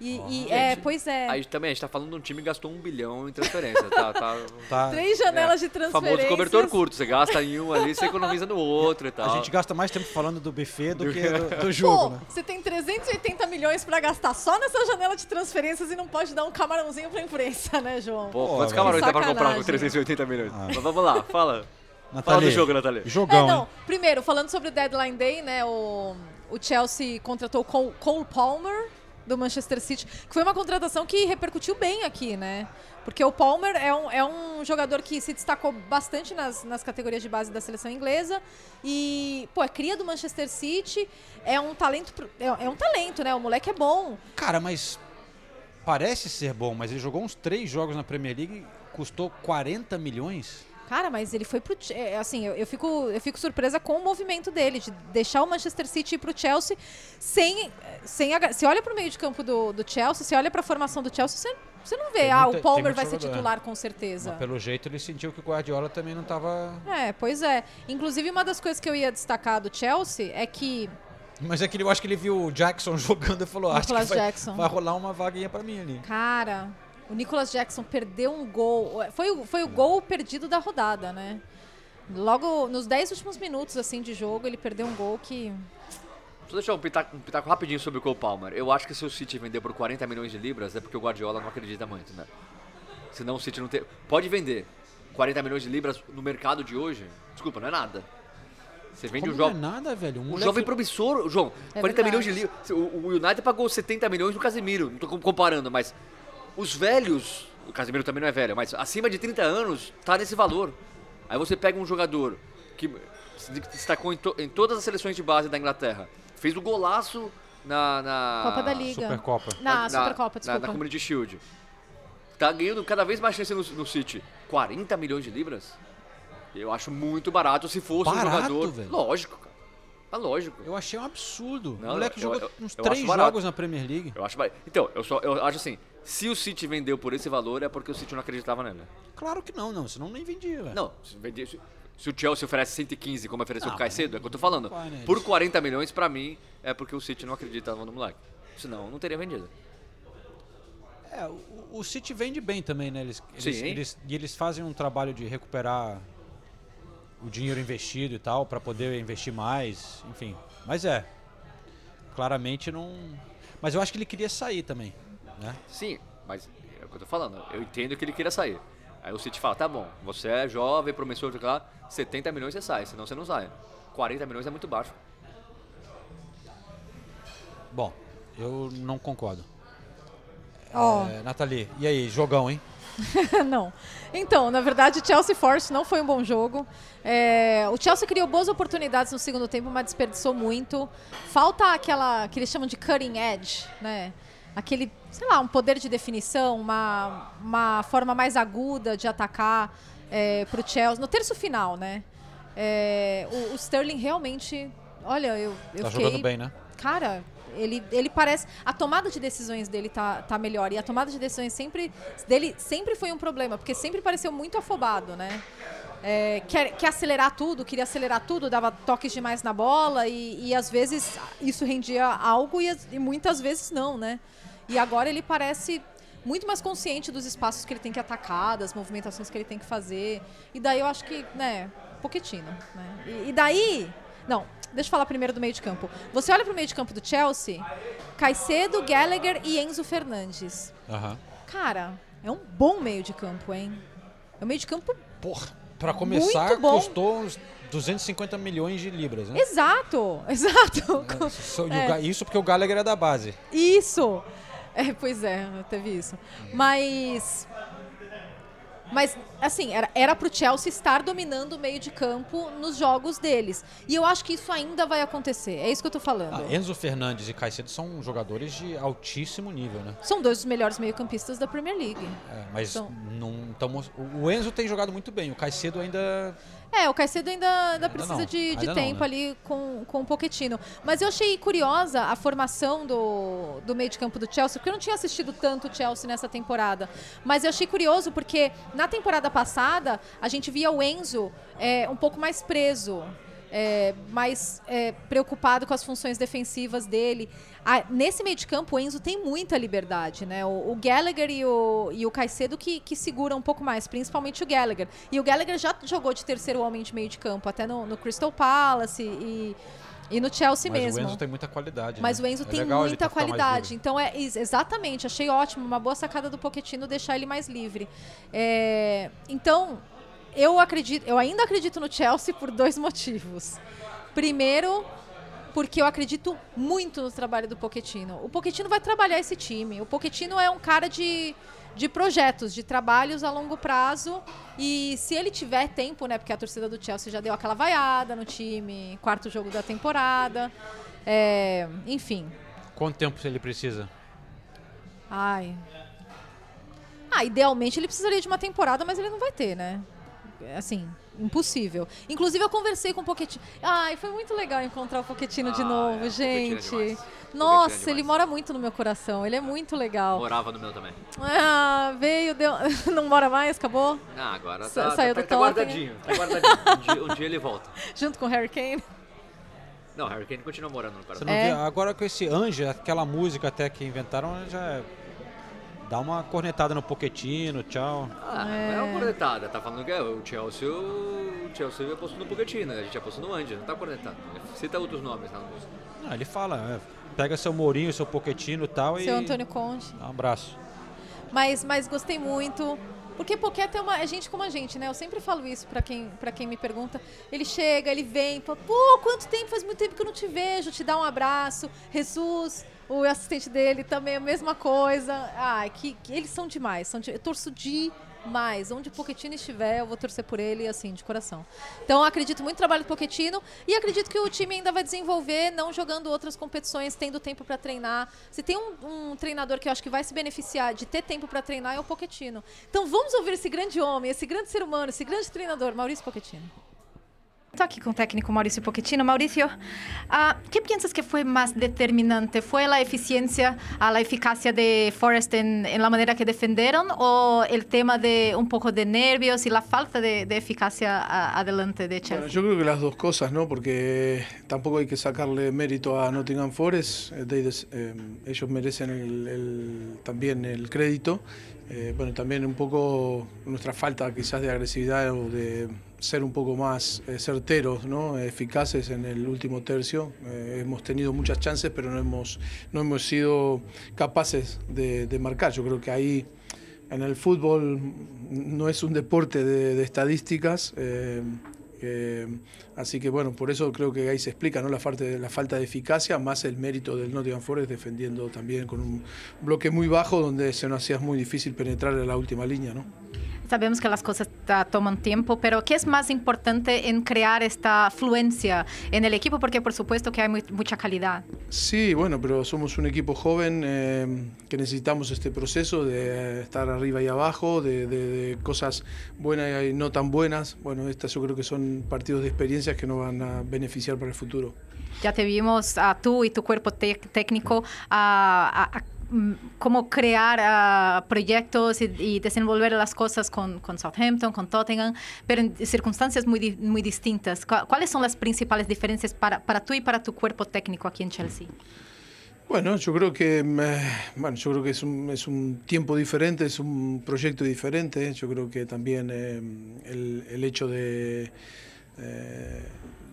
E, e- é, pois é. Aí também, a gente tá falando de um time que gastou um bilhão em transferência, tá? tá, *laughs* Tá. Três janelas de Famoso transferências. cobertor curto, você gasta em um ali, você economiza no outro e tal. A gente gasta mais tempo falando do buffet do que do, do *laughs* jogo, Pô, né? você tem 380 milhões pra gastar só nessa janela de transferências e não pode dar um camarãozinho pra imprensa, né, João? Pô, Pô, quantos velho. camarões dá pra comprar com Sacanagem. 380 milhões? Mas vamos lá, fala. Fala Natália, do jogo, Natália. Jogão, é, não. hein? Primeiro, falando sobre o Deadline Day, né? O, o Chelsea contratou o Cole, Cole Palmer do Manchester City, que foi uma contratação que repercutiu bem aqui, né? Porque o Palmer é um, é um jogador que se destacou bastante nas, nas categorias de base da seleção inglesa e, pô, é cria do Manchester City, é um talento, é, é um talento, né? O moleque é bom. Cara, mas. Parece ser bom, mas ele jogou uns três jogos na Premier League custou 40 milhões. Cara, mas ele foi pro. É, Assim, eu, eu fico, eu fico surpresa com o movimento dele, de deixar o Manchester City ir pro Chelsea sem. sem você olha pro meio de campo do, do Chelsea, você olha pra formação do Chelsea, você, você não vê, Tem ah, muita- o Palmer vai ser jogador, titular com certeza. Mas pelo jeito ele sentiu que o Guardiola também não tava. É, pois é. Inclusive, uma das coisas que eu ia destacar do Chelsea é que. Mas é que ele- eu acho que ele viu o Jackson *laughs* jogando e falou: acho que vai, vai rolar uma vaguinha pra mim ali. Cara, o Nicolas Jackson perdeu um gol. Foi, o- foi o gol perdido da rodada, né? Logo nos 10 últimos minutos assim de jogo, ele perdeu um gol que. Deixa eu deixar um pitaco, um pitaco rapidinho sobre o Cole Palmer. Eu acho que se o City vender por 40 milhões de libras é porque o Guardiola não acredita muito, né? Senão o City não tem. Pode vender 40 milhões de libras no mercado de hoje? Desculpa, não é nada. Você vende Como um não é jovem. nada, velho. Um Um moleque- jovem promissor, João. É 40 milhões verdade. de libras. O, o United pagou 70 milhões no Casemiro. Não tô com- comparando, mas os velhos. O Casemiro também não é velho, mas acima de 30 anos tá nesse valor. Aí você pega um jogador que se destacou em, to- em todas as seleções de base da Inglaterra. Fez o golaço na. na Copa da Liga. Supercopa. Na, Supercopa, na, desculpa. na Community Shield. Tá ganhando cada vez mais chance no, no City. 40 milhões de libras? Eu acho muito barato se fosse um Barato, jogador. velho? Lógico, cara. Tá lógico. Eu achei um absurdo. Não, o moleque eu- jogou eu- uns eu três barato. jogos na Premier League. Eu acho ba- Então, eu, só, eu acho assim, se o City vendeu por esse valor é porque o City não acreditava nele. Claro que não, não. Senão nem vendia, velho. Não, se, vender- se- o Chelsea oferece 115 como ofereceu Não, o Caicedo, é o que eu tô falando. né? Por 40 milhões, pra mim, é porque o City não acreditava no moleque. Senão, não teria vendido. É, o, o City vende bem também, né? Eles, eles, Sim. eles- e eles fazem um trabalho de recuperar o dinheiro investido e tal, pra poder investir mais, enfim. Mas é, claramente não... Mas eu acho que ele queria sair também, né? Sim, mas é o que eu tô falando. Eu entendo que ele queria sair. Aí o City fala, tá bom, você é jovem, promissor, sei lá, 70 milhões você sai, senão você não sai. 40 milhões é muito baixo. Bom, eu não concordo. Ó. É, Nathalie, e aí, jogão, hein? *laughs* não. Então, na verdade, Chelsea Force não foi um bom jogo. É, o Chelsea criou boas oportunidades no segundo tempo, mas desperdiçou muito. Falta aquela que eles chamam de cutting edge, né? Aquele, sei lá, um poder de definição, uma, uma forma mais aguda de atacar é, para o Chelsea. No terço final, né? É, o, o Sterling realmente. Olha, eu, eu Tá fiquei. jogando bem, né? Cara, ele, ele parece. A tomada de decisões dele tá, tá melhor. E a tomada de decisões sempre, dele sempre foi um problema, porque sempre pareceu muito afobado, né? É, quer, quer acelerar tudo, queria acelerar tudo, dava toques demais na bola e, e às vezes isso rendia algo e, e muitas vezes não, né? E agora ele parece muito mais consciente dos espaços que ele tem que atacar, das movimentações que ele tem que fazer. E daí eu acho que, né, Pochettino, né? E, e daí, não, deixa eu falar primeiro do meio de campo. Você olha pro meio de campo do Chelsea, Caicedo, Gallagher e Enzo Fernandes. Aham. Cara, é um bom meio de campo, hein? É um meio de campo Porra. Pra começar, custou uns 250 milhões de libras, né? Exato, *laughs* exato. É. Ga- isso porque o Gallagher é da base. Isso! É, pois é, teve isso. Mas. Mas, assim, era, era pro Chelsea estar dominando o meio de campo nos jogos deles. E eu acho que isso ainda vai acontecer. É isso que eu tô falando. Ah, Enzo Fernandes e Caicedo são jogadores de altíssimo nível, né? São dois dos melhores meio-campistas da Premier League. É, mas não tamo, o Enzo tem jogado muito bem, o Caicedo ainda É, o Caicedo ainda, ainda precisa não, de, de ainda não, tempo né? ali com, com o Pochettino. Mas eu achei curiosa a formação do, do meio de campo do Chelsea, porque eu não tinha assistido tanto o Chelsea nessa temporada. Mas eu achei curioso porque na temporada passada a gente via o Enzo é, um pouco mais preso. É, mais é, preocupado com as funções defensivas dele. Ah, nesse meio de campo, o Enzo tem muita liberdade, né? O, o Gallagher e o, e o Caicedo que, que seguram um pouco mais, principalmente o Gallagher. E o Gallagher já jogou de terceiro homem de meio de campo, até no, no Crystal Palace e, e no Chelsea mas mesmo. o Enzo tem muita qualidade. Mas né? o Enzo É tem legal muita mais qualidade. Então, é ex- exatamente, achei ótimo, uma boa sacada do Pochettino deixar ele mais livre. É, então, eu acredito, eu ainda acredito no Chelsea por dois motivos. Primeiro, porque eu acredito muito no trabalho do Pochettino. O Pochettino vai trabalhar esse time. O Pochettino é um cara de, de projetos, de trabalhos a longo prazo. E se ele tiver tempo, né? Porque a torcida do Chelsea já deu aquela vaiada no time, quarto jogo da temporada. É, enfim. Quanto tempo ele precisa? Ai. Ah, idealmente ele precisaria de uma temporada, mas ele não vai ter, né? Assim, impossível. Inclusive eu conversei com o Pochettino. Ai, foi muito legal encontrar o Pochettino de Ah, novo, é, Pochettino é gente. demais. Nossa, é ele mora muito no meu coração. Ele é muito legal. Morava no meu também. Ah, veio, deu... *laughs* não mora mais, acabou? Ah, agora Sa- tá, saiu tá, do tá Tottenham. guardadinho. Tá guardadinho. Um dia, um dia ele volta. *laughs* Junto com o Harry Kane. Não, Harry Kane continua morando no não É. agora com esse Anja, aquela música até que inventaram, já é- dá uma cornetada no Poquetino, tchau. Ah, não é uma cornetada. Tá falando que é, o Chelsea, o Chelsea apostou no Pochettino, a gente apostou no Andy, não tá cornetado. Cita outros nomes na música. Não, ele fala, é, pega seu Mourinho, seu Poquetino e tal e Seu Antônio Conte. dá um abraço. Mas, mas gostei muito. Porque Poqueta é, uma, é gente como a gente, né? Eu sempre falo isso pra quem, pra quem me pergunta. Ele chega, ele vem, fala, pô, quanto tempo? Faz muito tempo que eu não te vejo, te dá um abraço. Jesus, o assistente dele também, a mesma coisa. Ai, que, que eles são demais. São de- eu torço demais. Onde o Pochettino estiver, eu vou torcer por ele, assim, de coração. Então, acredito muito no trabalho do Pochettino e acredito que o time ainda vai desenvolver, não jogando outras competições, tendo tempo pra treinar. Se tem um, um treinador que eu acho que vai se beneficiar de ter tempo pra treinar, é o Pochettino. Então, vamos ouvir esse grande homem, esse grande ser humano, esse grande treinador, Maurício Pochettino. Estou aqui com o técnico Maurício Pochettino. Maurício, uh, ¿qué piensas que fue más determinante? ¿Fue la eficiencia, a la eficacia de Forrest en, en, la manera que defendieron o el tema de un poco de nervios y la falta de, de eficacia a, adelante de Chelsea? Bueno, yo creo que las dos cosas, ¿no? Porque tampoco hay que sacarle mérito a Nottingham Forest. Eh, eh, ellos merecen el, el, también el crédito. Eh, bueno, también un poco nuestra falta quizás de agresividad o de ser un poco más eh, certeros, ¿no? eficaces en el último tercio. Eh, hemos tenido muchas chances, pero no hemos, no hemos sido capaces de, marcar. Yo creo que ahí en el fútbol no es un deporte de, de estadísticas. Así que bueno, por eso creo que ahí se explica ¿no? la, falta de, la falta de eficacia, más el mérito del Nottingham Forest defendiendo también con un bloque muy bajo donde se nos hacía muy difícil penetrar en la última línea. ¿no? Sabemos que las cosas toman tiempo, pero ¿qué es más importante en crear esta fluencia en el equipo? Porque por supuesto que hay muy, mucha calidad. Sí, bueno, pero somos un equipo joven eh, que necesitamos este proceso de estar arriba y abajo, de, de, de, cosas buenas y no tan buenas. Bueno, estas yo creo que son partidos de experiencias que nos van a beneficiar para el futuro. Ya te vimos a tú y tu cuerpo técnico a, a, a cómo crear uh, proyectos y, desenvolver las cosas con, Southampton, con Tottenham, pero en circunstancias muy, muy distintas. ¿Cuáles son las principales diferencias para, para tú y para tu cuerpo técnico aquí en Chelsea? Bueno, yo creo que eh, bueno, yo creo que es un, es un tiempo diferente, es un proyecto diferente. Yo creo que también eh, el, el, hecho de eh,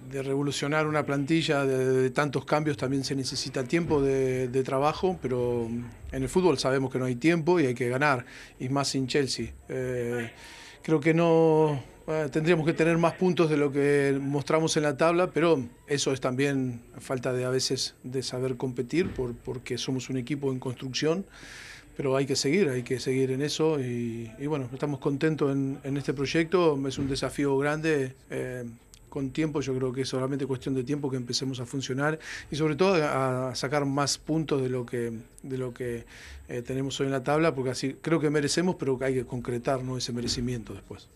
de revolucionar una plantilla de, tantos cambios también se necesita tiempo de, trabajo, pero en el fútbol sabemos que no hay tiempo y hay que ganar, y más sin Chelsea. Eh, creo que no eh, tendríamos que tener más puntos de lo que mostramos en la tabla, pero eso es también falta de a veces de saber competir, por, porque somos un equipo en construcción. Pero hay que seguir, hay que seguir en eso y, bueno, estamos contentos en, en, este proyecto, es un desafío grande. Eh, con tiempo, yo creo que es solamente cuestión de tiempo que empecemos a funcionar y sobre todo a, sacar más puntos de lo que, de lo que eh, tenemos hoy en la tabla, porque así creo que merecemos, pero hay que concretar ¿no? ese merecimiento después.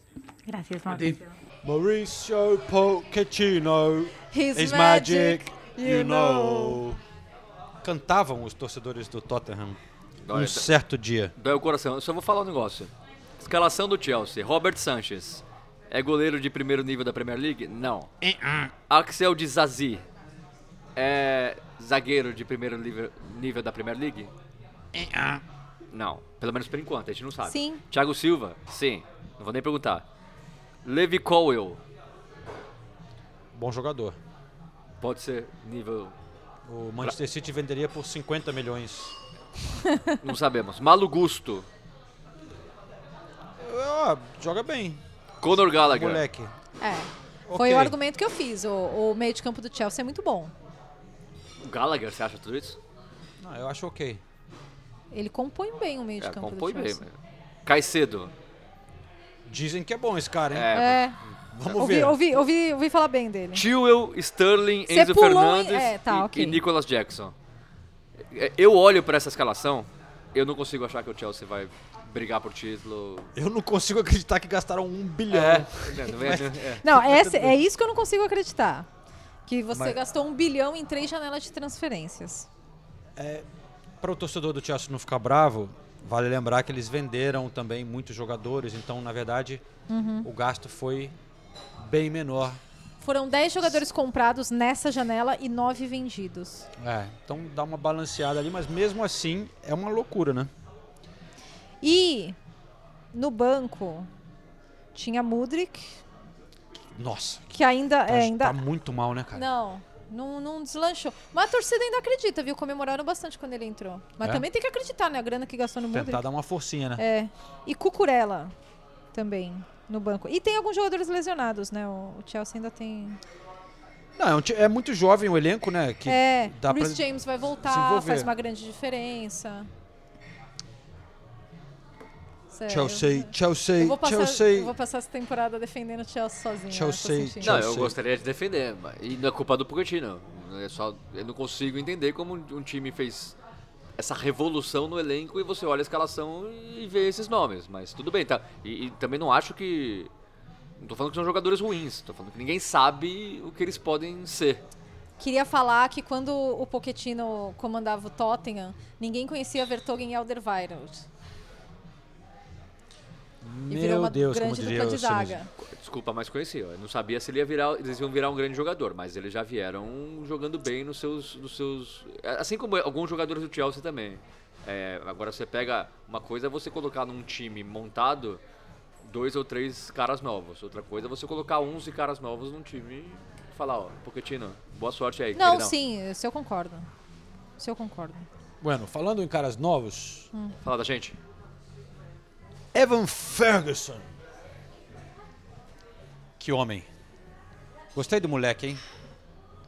Gracias, Mauricio. Mauricio Pochettino, His, His magic, magic, you know. Cantavam os torcedores do Tottenham um certo dia. Dói o coração. Eu só vou falar um negócio. Escalação do Chelsea. Robert Sanchez. É goleiro de primeiro nível da Premier League? Não. Axel de Zazi. É zagueiro de primeiro nível, nível da Premier League? Não. Pelo menos por enquanto, a gente não sabe. Sim. Thiago Silva? Sim. Não vou nem perguntar. Levi Colwell? Bom jogador. Pode ser nível... O Manchester City venderia por 50 milhões. não sabemos. Malo Gusto? Ah, joga bem. Conor Gallagher. Moleque. É. Foi okay. o argumento que eu fiz. O, o, meio de campo do Chelsea é muito bom. O Gallagher, você acha tudo isso? Não, eu acho ok. Ele compõe bem o meio de é, campo compõe do Chelsea. bem. Caicedo. Dizem que é bom esse cara, hein? É. é. Vamos ouvi, ver. Ouvi, ouvi, ouvi falar bem dele. Tewell, Sterling, Cê Enzo Fernandes em... é, tá, e, okay. e Nicolas Jackson. Eu olho para essa escalação, eu não consigo achar que o Chelsea vai brigar por título. Eu não consigo acreditar que gastaram um bilhão. É, *laughs* não, é, é. não essa, é isso que eu não consigo acreditar. Que você Mas... gastou um bilhão em três janelas de transferências. É, para o torcedor do Chelsea não ficar bravo, vale lembrar que eles venderam também muitos jogadores, então, na verdade, uhum. o gasto foi bem menor. Foram 10 jogadores comprados nessa janela e 9 vendidos. É, então dá uma balanceada ali, mas mesmo assim é uma loucura, né? E no banco tinha Mudrik. Nossa. Que ainda. Tá, é, ainda... tá muito mal, né, cara? Não. Não, não deslanchou. Mas a torcida ainda acredita, viu? Comemoraram bastante quando ele entrou. Mas é? também tem que acreditar, né? A grana que gastou no Mudrik. Tentar dar uma forcinha, né? É. E Cucurella também no banco. E tem alguns jogadores lesionados, né? O, Chelsea ainda tem. Não, é, é muito jovem o elenco, né? Que é, dá Chris James vai voltar, faz uma grande diferença. Sério. Chelsea, Chelsea, eu vou passar, Chelsea. Eu vou passar essa temporada defendendo o Chelsea sozinho. Chelsea, né? Não, eu gostaria de defender, e não é culpa do Pochettino. É só, eu não consigo entender como um time fez essa revolução no elenco e você olha a escalação e vê esses nomes. Mas tudo bem, tá? E, e também não acho que Não tô falando que são jogadores ruins, tô falando que ninguém sabe o que eles podem ser. Queria falar que quando o Pochettino comandava o Tottenham, ninguém conhecia Vertonghen e Alderweireld. E virou Meu uma Deus, como grande diria dupla o de zaga. Desculpa, mas conhecia. Eu não sabia se ele ia virar, eles iam virar um grande jogador, mas eles já vieram jogando bem nos seus, nos seus, assim como alguns jogadores do Chelsea também. É, agora você pega uma coisa é você colocar num time montado dois ou três caras novos. Outra coisa é você colocar 11 caras novos num time e falar, ó, Pochettino, boa sorte aí. Não, queridão. sim, isso eu concordo. Isso eu concordo. Bueno, falando em caras novos, Hum. Fala da gente. Evan Ferguson. Que homem. Gostei do moleque, hein?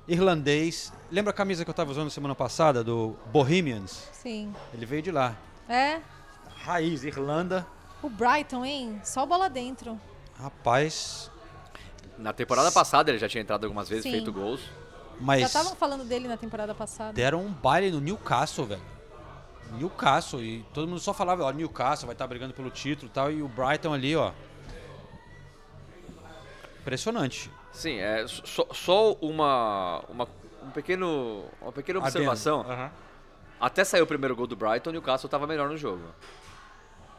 Irlandês. Lembra a camisa que eu tava usando semana passada do Bohemians? Sim. Ele veio de lá. É, Raiz, Irlanda. o Brighton, hein? Só bola dentro. Rapaz. Na temporada passada ele já tinha entrado algumas vezes, Sim. feito gols. Mas Já estavam falando dele na temporada passada. deram um baile no Newcastle, velho. Newcastle. E todo mundo só falava, ó, Newcastle vai estar brigando pelo título e tal. E o Brighton ali, ó. Impressionante. Sim, é só, só uma, uma, um pequeno, uma pequena observação. Aham. Até sair o primeiro gol do Brighton, o Newcastle estava melhor no jogo.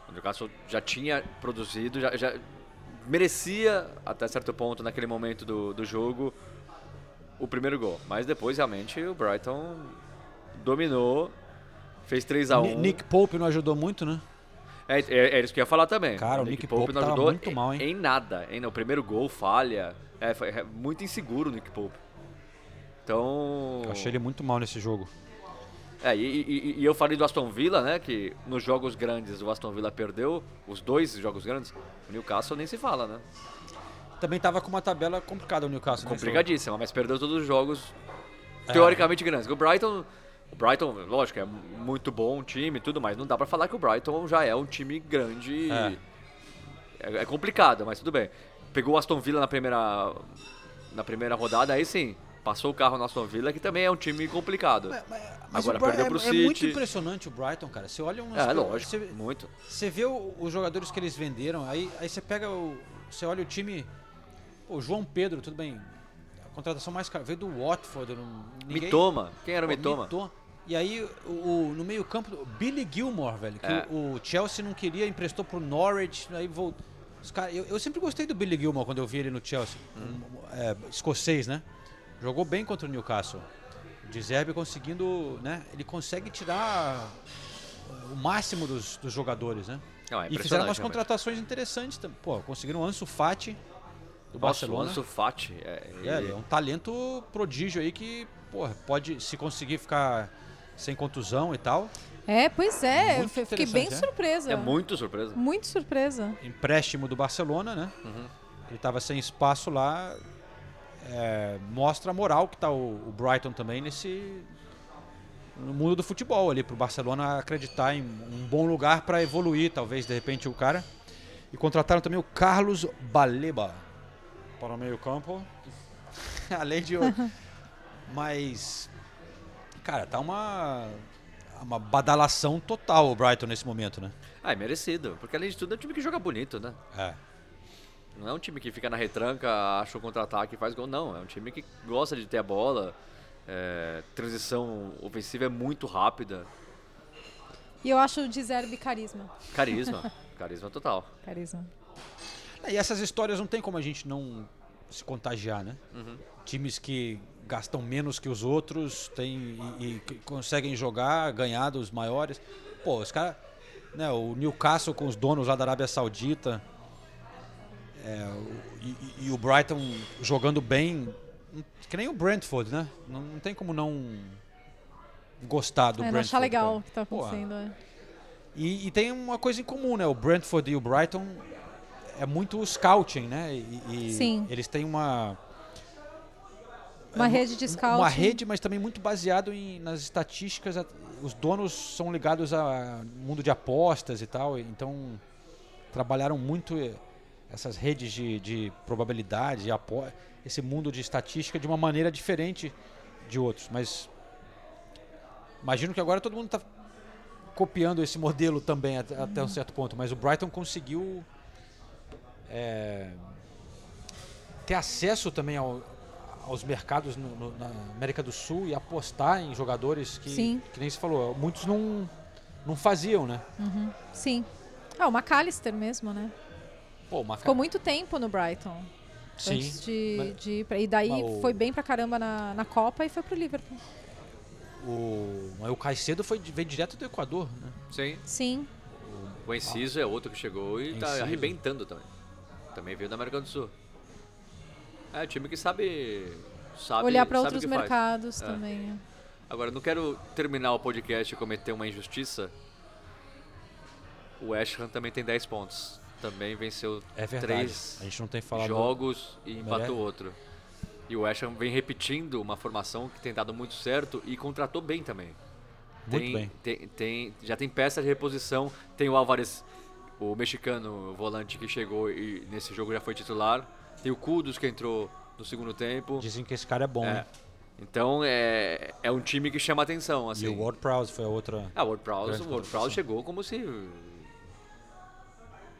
O Newcastle já tinha produzido, já, já merecia, até certo ponto, naquele momento do, do jogo, o primeiro gol. Mas depois, realmente, o Brighton dominou, fez 3 a 1 Ni- Nick Pope não ajudou muito, né? É, é, é isso que eu ia falar também. Cara, o Nick Pope não tava ajudou muito em, mal, hein? em nada. Em, no primeiro gol, falha. É, foi é muito inseguro o Nick Pope. Então. Eu achei ele muito mal nesse jogo. É, e, e- e eu falei do Aston Villa, né? Que nos jogos grandes o Aston Villa perdeu, os dois jogos grandes. O Newcastle nem se fala, né? Também tava com uma tabela complicada o Newcastle. jogo. Complicadíssima, mas perdeu todos os jogos É. teoricamente grandes. O Brighton. O Brighton, lógico, é muito bom time e tudo, mas não dá pra falar que o Brighton já é um time grande. É. É, é complicado, mas tudo bem. Pegou o Aston Villa na primeira, na primeira rodada, aí sim, passou o carro no Aston Villa, que também é um time complicado. Mas Agora o Bri- perdeu é, pro é City. muito impressionante o Brighton, cara. Você olha umas É, coisas- lógico, você, muito. Você vê o- os jogadores que eles venderam, aí, aí você pega o. Você olha o time. Pô, o João Pedro, tudo bem. Contratação mais cara. Veio do Watford. Não, ninguém- Mitoma. Quem era o Mitoma? Mitoma. E aí, o, no meio-campo, Billy Gilmore, velho, que É. o, Chelsea não queria, emprestou pro Norwich, aí voltou. Os cara, eu, eu sempre gostei do Billy Gilmore quando eu vi ele no Chelsea. Hum. Um, é, escocês, né? Jogou bem contra o Newcastle. De Zerbi conseguindo, né? Ele consegue tirar o máximo dos, dos jogadores, né? Não, é e fizeram umas realmente. contratações interessantes. tam- Pô, conseguiram Ansu Fati do Nossa, o Barcelona. Ansu Fati, é, É, ele- é um talento prodígio aí que, porra, pode, se conseguir ficar sem contusão e tal, É, pois é. Muito eu fiquei bem interessante, é? surpresa. É muito surpresa. Muito surpresa. empréstimo do Barcelona, né? Uhum. Ele estava sem espaço lá. é, mostra a moral que tá o, o Brighton também nesse no mundo do futebol ali pro Barcelona acreditar em um bom lugar para evoluir, talvez de repente o cara. E contrataram também o Carlos Baleba para o meio-campo. *laughs* Além de mas cara, tá uma uma badalação total o Brighton nesse momento, né? Ah, é merecido. Porque além de tudo é um time que joga bonito, né? É. Não é um time que fica na retranca, acha o contra-ataque e faz gol, não. É um time que gosta de ter a bola. é, transição ofensiva é muito rápida. E eu acho o de carisma. Carisma. *laughs* carisma total. Carisma. É, E essas histórias não tem como a gente não se contagiar, né? Uhum. Times que gastam menos que os outros tem, e, e que conseguem jogar, ganhar dos maiores. Pô, os caras. Né, o Newcastle com os donos lá da Arábia Saudita. é, o- e, e- o Brighton jogando bem. Que nem o Brentford, né? Não, não tem como não gostar do é, não Brentford. achar legal o que tá Porra. acontecendo. é. E, e tem uma coisa em comum, né? O Brentford e o Brighton é muito scouting, né? E, e Sim. eles têm uma Uma é, rede de Uma scouting. rede, mas também muito baseado em, nas estatísticas. Os donos são ligados ao mundo de apostas e tal, então trabalharam muito essas redes de, de probabilidade, esse mundo de estatística de uma maneira diferente de outros. Mas imagino que agora todo mundo está copiando esse modelo também até, até um certo ponto. Mas o Brighton conseguiu é, ter acesso também ao, aos mercados no, no, na América do Sul e apostar em jogadores que, Sim. que nem se falou, muitos não, não faziam, né? Uhum. Sim. Ah, o McAllister mesmo, né? Pô, Ficou muito tempo no Brighton. Sim. Antes de, Mas- de ir pra- E daí mas o- foi bem pra caramba na, na Copa e foi pro Liverpool. O, mas o Caicedo foi, veio direto do Equador, né? Sim. Sim. O Enciso é outro que chegou e tá Enciso. arrebentando também. Também veio da América do Sul. É, time que sabe. sabe Olhar sabe outros faz. mercados É. também. Agora, não quero terminar o podcast e cometer uma injustiça. O West Ham também tem 10 pontos. Também venceu É verdade. três A gente não tem falado- jogos e Merece. empatou outro. E o West Ham vem repetindo uma formação que tem dado muito certo e contratou bem também. Muito Tem- bem. Tem, tem- já tem peça de reposição. Tem o Álvares, o mexicano o volante que chegou e nesse jogo já foi titular. Tem o Kudos que entrou no segundo tempo. Dizem que esse cara é bom, É. né? Então é, é um time que chama atenção. Assim. E o Ward Prowse foi a outra. Ah, o Ward Prowse, o Ward. Prowse chegou como se.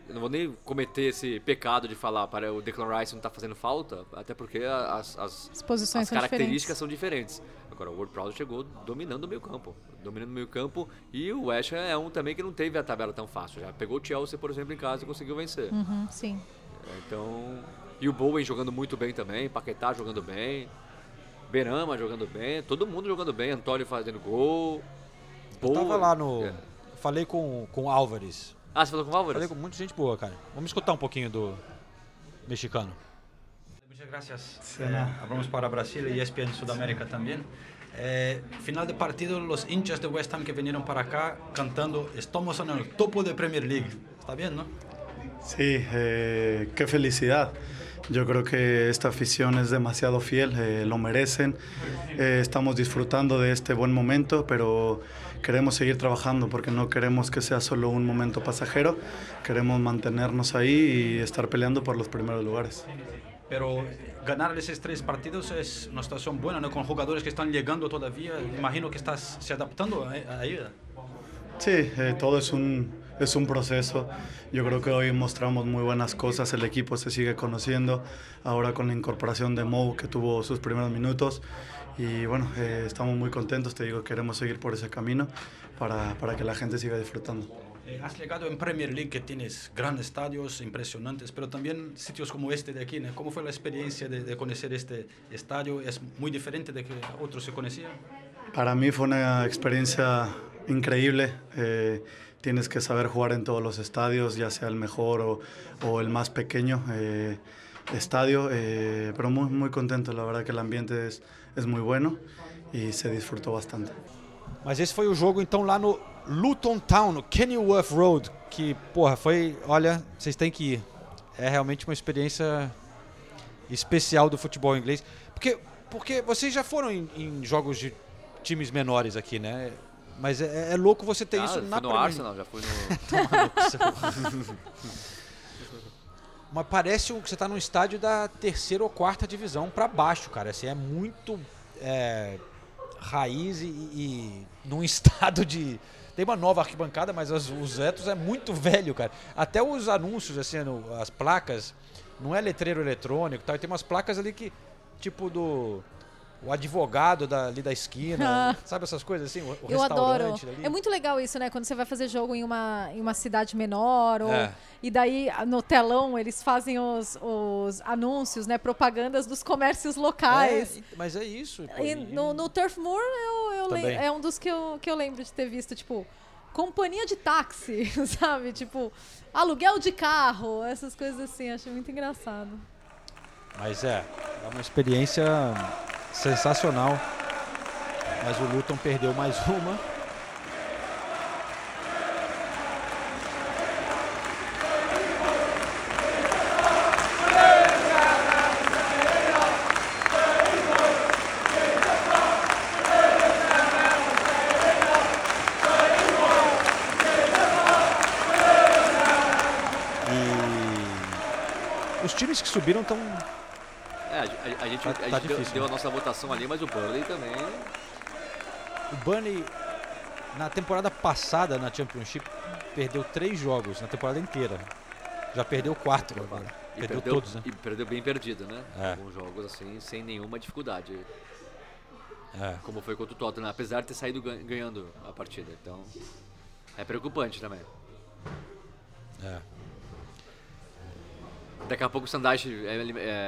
Eu não vou nem cometer esse pecado de falar para o Declan Rice não tá fazendo falta, até porque as, as, As posições as são características são diferentes. Agora, o Ward Prowse chegou dominando o meio campo. Dominando o meio campo. E o West Ham é um também que não teve a tabela tão fácil. Já pegou o Chelsea, por exemplo, em casa e conseguiu vencer. Uhum, sim. Então. E o Bowen jogando muito bem também, Paquetá jogando bem, Berama jogando bem, todo mundo jogando bem, Antônio fazendo gol. Eu tava lá no. É. Falei com, com o Álvares. Ah, você falou com o Álvares? Falei com muita gente boa, cara. Vamos escutar um pouquinho do mexicano. Muchas gracias. Eh, hablamos para Brasil y ESPN Sudamérica también. Eh, final de partido, los hinchas de West Ham que vinieron para acá cantando Estamos en el topo de Premier League. Está bien, ¿no? Sí, eh, qué felicidad. Yo creo que esta afición es demasiado fiel, eh, lo merecen. Eh, estamos disfrutando de este buen momento, pero queremos seguir trabajando porque no queremos que sea solo un momento pasajero. Queremos mantenernos ahí y estar peleando por los primeros lugares. Pero ganar esos tres partidos es una situación buena, ¿no? Con jugadores que están llegando todavía. Imagino que estás se adaptando a, ella. Sí, eh, todo es un, es un proceso. Yo creo que hoy mostramos muy buenas cosas, el equipo se sigue conociendo, ahora con la incorporación de Mou que tuvo sus primeros minutos y bueno, eh, estamos muy contentos, te digo, queremos seguir por ese camino para, para que la gente siga disfrutando. Eh, has llegado en Premier League que tienes grandes estadios impresionantes, pero también sitios como este de aquí. ¿no? ¿Cómo fue la experiencia de, de conocer este estadio? ¿Es muy diferente de que otros se conocían? Para mí fue una experiencia increíble. eh, tienes que saber jugar en todos los estadios, ya sea el mejor o, o el más pequeño eh, estadio. eh, pero muy, muy contento, la verdad que el ambiente es, es muy bueno y se disfrutó bastante. Mas esse foi o jogo então lá no Luton Town, Kenilworth Road, que, porra, foi, olha, vocês têm que ir. É realmente uma experiência especial do futebol inglês. Porque, porque vocês já foram em, em jogos de times menores aqui, né? Mas é, é louco você ter Ah, isso na no Arsenal, já fui no- *laughs* Mas parece que você está num estádio da terceira ou quarta divisão para baixo, cara. Assim, é muito é, raiz e, e num *laughs* estado de. Tem uma nova arquibancada, mas as- os etos é muito *laughs* velho, cara. Até os anúncios, assim, no- as placas, não é letreiro eletrônico tal. E tem umas placas ali que, tipo do. O advogado da, ali da esquina, *laughs* Ah. sabe essas coisas assim? O, o Eu adoro. restaurante ali. É muito legal isso, né? Quando você vai fazer jogo em uma, em uma cidade menor, ou, É. e daí no telão eles fazem os, os anúncios, né? Propagandas dos comércios locais. É, mas é isso. pô, E no, no Turf Moor eu, eu é um dos que eu, que eu lembro de ter visto, tipo, companhia de táxi, *laughs* sabe? Tipo, aluguel de carro, essas coisas assim, acho muito engraçado. Mas é, é uma experiência sensacional. Mas o Luton perdeu mais uma. E os times que subiram estão É, a, a- gente, Tá- a gente tá deu, difícil, deu né? a nossa votação ali, mas o Burnley também. O Burnley, na temporada passada na Championship, perdeu três jogos na temporada inteira. Já perdeu quatro agora. E Perdeu todos, né? E perdeu bem perdido, né? É. Alguns jogos assim, sem nenhuma dificuldade. É. Como foi contra o Tottenham, apesar de ter saído gan- ganhando a partida. Então, é preocupante também. É. Daqui a pouco o Sandage é,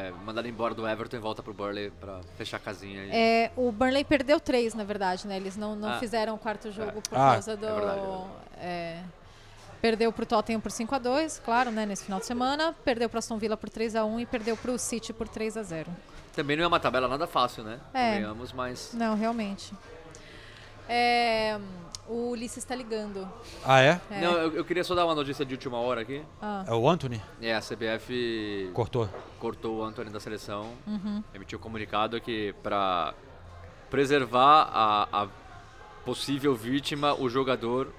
é mandado embora do Everton e volta pro Burley pra fechar a casinha. E... É, o Burnley perdeu três, na verdade, né? Eles não, não Ah. fizeram o quarto jogo por Ah, causa é do. verdade, é é, perdeu pro Tottenham por 5 a 2 claro, né? Nesse final de semana. Perdeu pro Aston Villa por 3 a 1 e perdeu pro City por 3 a 0 Também não é uma tabela nada fácil, né? É. Convenhamos, mas. Não, realmente. É, o Ulisses está ligando. Ah, é? Não, eu, eu queria só dar uma notícia de última hora aqui. Ah. É o Anthony? É, a CBF Cortou. cortou o Antony da seleção. Uhum. Emitiu um comunicado que para preservar a, a possível vítima, o jogador,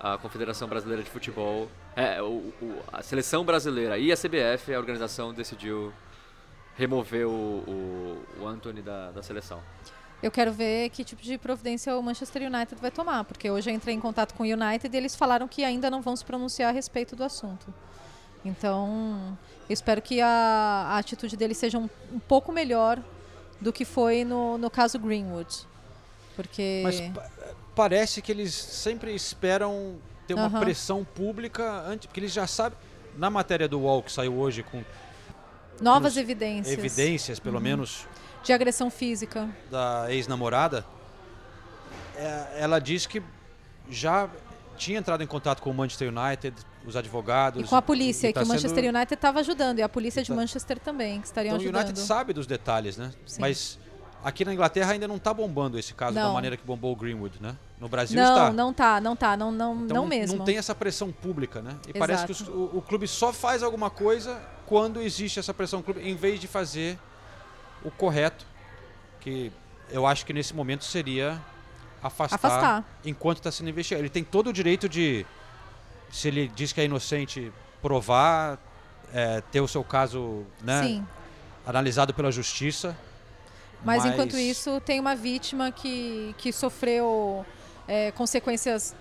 a Confederação Brasileira de Futebol, é, o, o- a seleção brasileira e a CBF, a organização decidiu remover o, o, o Antony da, da seleção. Eu quero ver que tipo de providência o Manchester United vai tomar, porque hoje eu entrei em contato com o United e eles falaram que ainda não vão se pronunciar a respeito do assunto. Então, eu espero que a, a atitude deles seja um, um pouco melhor do que foi no, no caso Greenwood. Porque. Mas pa- parece que eles sempre esperam ter uma Aham. pressão pública antes, porque eles já sabem. Na matéria do UOL que saiu hoje com Novas evidências. evidências, pelo Uhum. menos, De agressão física. da ex-namorada, é, ela disse que já tinha entrado em contato com o Manchester United, os advogados. E com a polícia, tá que o Manchester sendo- United estava ajudando, e a polícia de tá- Manchester também, que estariam Então o ajudando. United sabe dos detalhes, né? Sim. Mas aqui na Inglaterra ainda não está bombando esse caso da Não. maneira que bombou o Greenwood, né? No Brasil não, está. não tá, não tá, não, não, Então não mesmo. Não tem essa pressão pública, né? E parece que Exato. o, o clube só faz alguma coisa quando existe essa pressão clube, em vez de fazer o correto, que eu acho que nesse momento seria afastar, Afastar. enquanto está sendo investigado. Ele tem todo o direito de, se ele diz que é inocente, provar, é, ter o seu caso né, analisado pela justiça. Mas, enquanto isso, tem uma vítima que, que sofreu é, consequências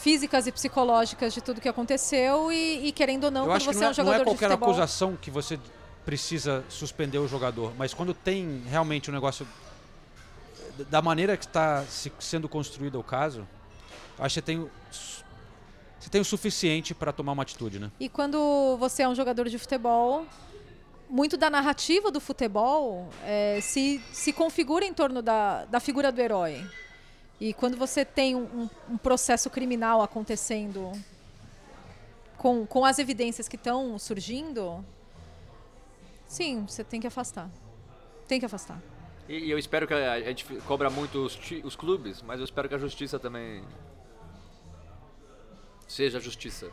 físicas e psicológicas de tudo que aconteceu e, e querendo ou não, eu quando você não é é, um jogador não é de qualquer futebol... acusação que você precisa suspender o jogador, mas quando tem realmente um negócio da maneira que está se- sendo construído o caso, acho que tem você tem o suficiente para tomar uma atitude, né? E quando você é um jogador de futebol, muito da narrativa do futebol é, se, se configura em torno da, da figura do herói. E quando você tem um- um processo criminal acontecendo com, com as evidências que estão surgindo, sim, você tem que afastar. Tem que afastar. E, e eu espero que a, a gente cobra muito os, os clubes, mas eu espero que a justiça também seja justiça.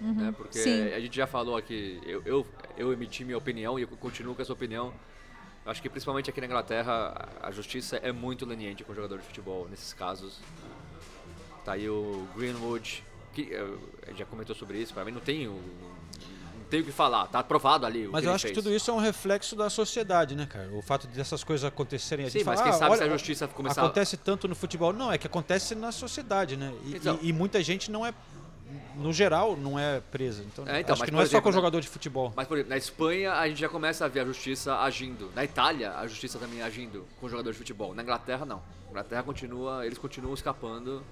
Uhum, né? Porque sim. a gente já falou aqui, eu, eu, eu emiti minha opinião e eu continuo com essa opinião. Eu acho que principalmente aqui na Inglaterra a justiça é muito leniente com o jogador de futebol nesses casos. Tá aí o Greenwood, que eh, já comentou sobre isso, para mim não tem, o- não tem o que falar, tá aprovado ali o Mas que eu acho que fez. tudo isso é um reflexo da sociedade, né, cara? O fato dessas coisas acontecerem. a Sim, gente mas fala, quem "Ah, sabe se olha, a justiça começar- Acontece tanto no futebol. Não, é que acontece na sociedade, né? E, Então. e- e muita gente não é, no geral, não é presa. Então, É, então, acho que não é só com exemplo, o né? jogador de futebol. Mas, por exemplo, na Espanha a gente já começa a ver a justiça agindo. Na Itália, a justiça também agindo com o jogador de futebol. Na Inglaterra, não. Na Inglaterra continua, eles continuam escapando.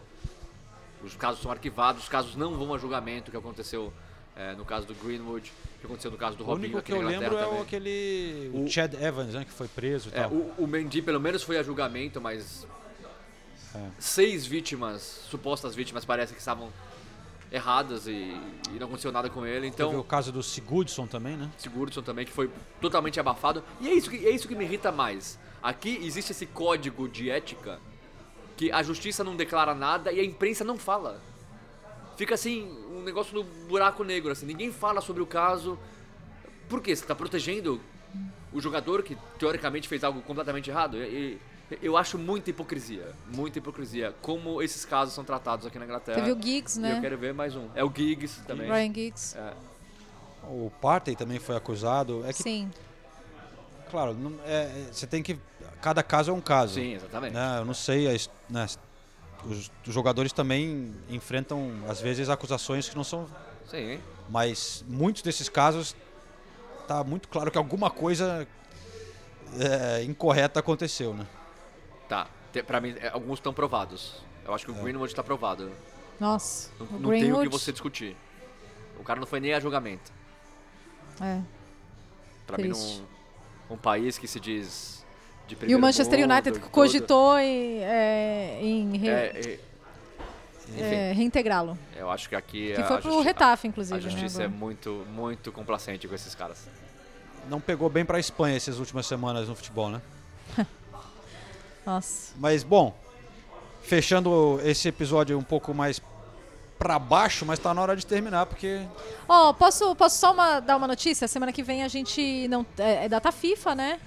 Os casos são arquivados, os casos não vão a julgamento, que aconteceu eh, no caso do Greenwood, que aconteceu no caso do O Robinho único aqui que eu lembro é o, aquele o O- Chad Evans, né, que foi preso e É, tal. o, o Mendy pelo menos foi a julgamento, mas É. seis vítimas, supostas vítimas, parece que estavam erradas e, e não aconteceu nada com ele. Então, Teve o caso do Sigurdsson também, né? Sigurdsson também, que foi totalmente abafado. E é isso, que, é isso que me irrita mais. Aqui existe esse código de ética que a justiça não declara nada e a imprensa não fala. Fica assim, um negócio no buraco negro, assim, ninguém fala sobre o caso. Por quê? Você está protegendo o jogador que teoricamente fez algo completamente errado? E, e- eu acho muita hipocrisia, muita hipocrisia, como esses casos são tratados aqui na Inglaterra. Teve o Giggs, E né? eu quero ver mais um. É o Giggs também. Ryan Giggs. É. O Partey também foi acusado. É que, Sim. Claro, não- é- é- você tem que. Cada caso é um caso. Sim, exatamente. né? Eu não sei. a né, os, os jogadores também enfrentam, às vezes, acusações que não são. Sim. Mas muitos desses casos tá muito claro que alguma coisa é, incorreta aconteceu, né? Tá. Pra mim, é, alguns estão provados. Eu acho que o Greenwood tá provado. Nossa, Não, o não tem o que você discutir. O cara não foi nem a julgamento. É. Pra Triste. mim, num, um país que se diz E primeiro o Manchester mundo, United cogitou em, é, em re- É, é, é, reintegrá-lo. eu acho que aqui Que a- foi a pro Retafe, inclusive, A né, justiça é agora. muito, muito complacente com esses caras. Não pegou bem pra Espanha essas últimas semanas no futebol, né? *laughs* Nossa. Mas, bom, fechando esse episódio um pouco mais pra baixo, mas tá na hora de terminar, porque Ó, posso, posso só uma- dar uma notícia? Semana que vem a gente não é, é data FIFA, né?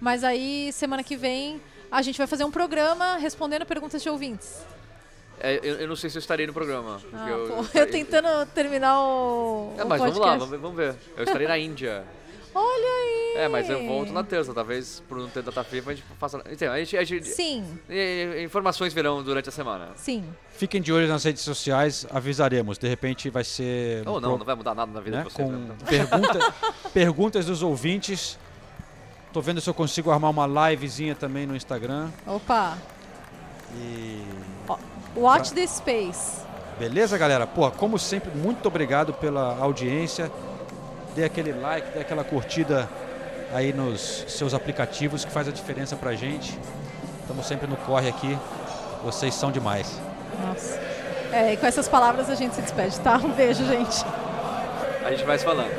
Mas aí semana que vem a gente vai fazer um programa respondendo perguntas de ouvintes. É, eu, eu não sei se eu estarei no programa. Ah, eu, pô, eu tentando terminar o, É, o mas vamos podcast. lá, vamos ver, vamos ver. Eu estarei na Índia. Olha aí. É, mas eu volto na terça, talvez por não ter data FIFA a gente faça. Então, a gente, a gente- Sim. Informações virão durante a semana. Sim. fiquem de olho nas redes sociais, avisaremos. De repente vai ser. Ou não, pro- não vai mudar nada na vida né, de vocês. Com né? pergunta- *laughs* perguntas dos ouvintes. Tô vendo se eu consigo armar uma livezinha também no Instagram. Opa. E. Watch this space. Beleza, galera? Pô, como sempre, muito obrigado pela audiência. Dê aquele like, dê aquela curtida aí nos seus aplicativos que faz a diferença pra gente. Estamos sempre no corre aqui. Vocês são demais. Nossa. É, e com essas palavras a gente se despede, tá? Um beijo, gente. A gente vai se falando.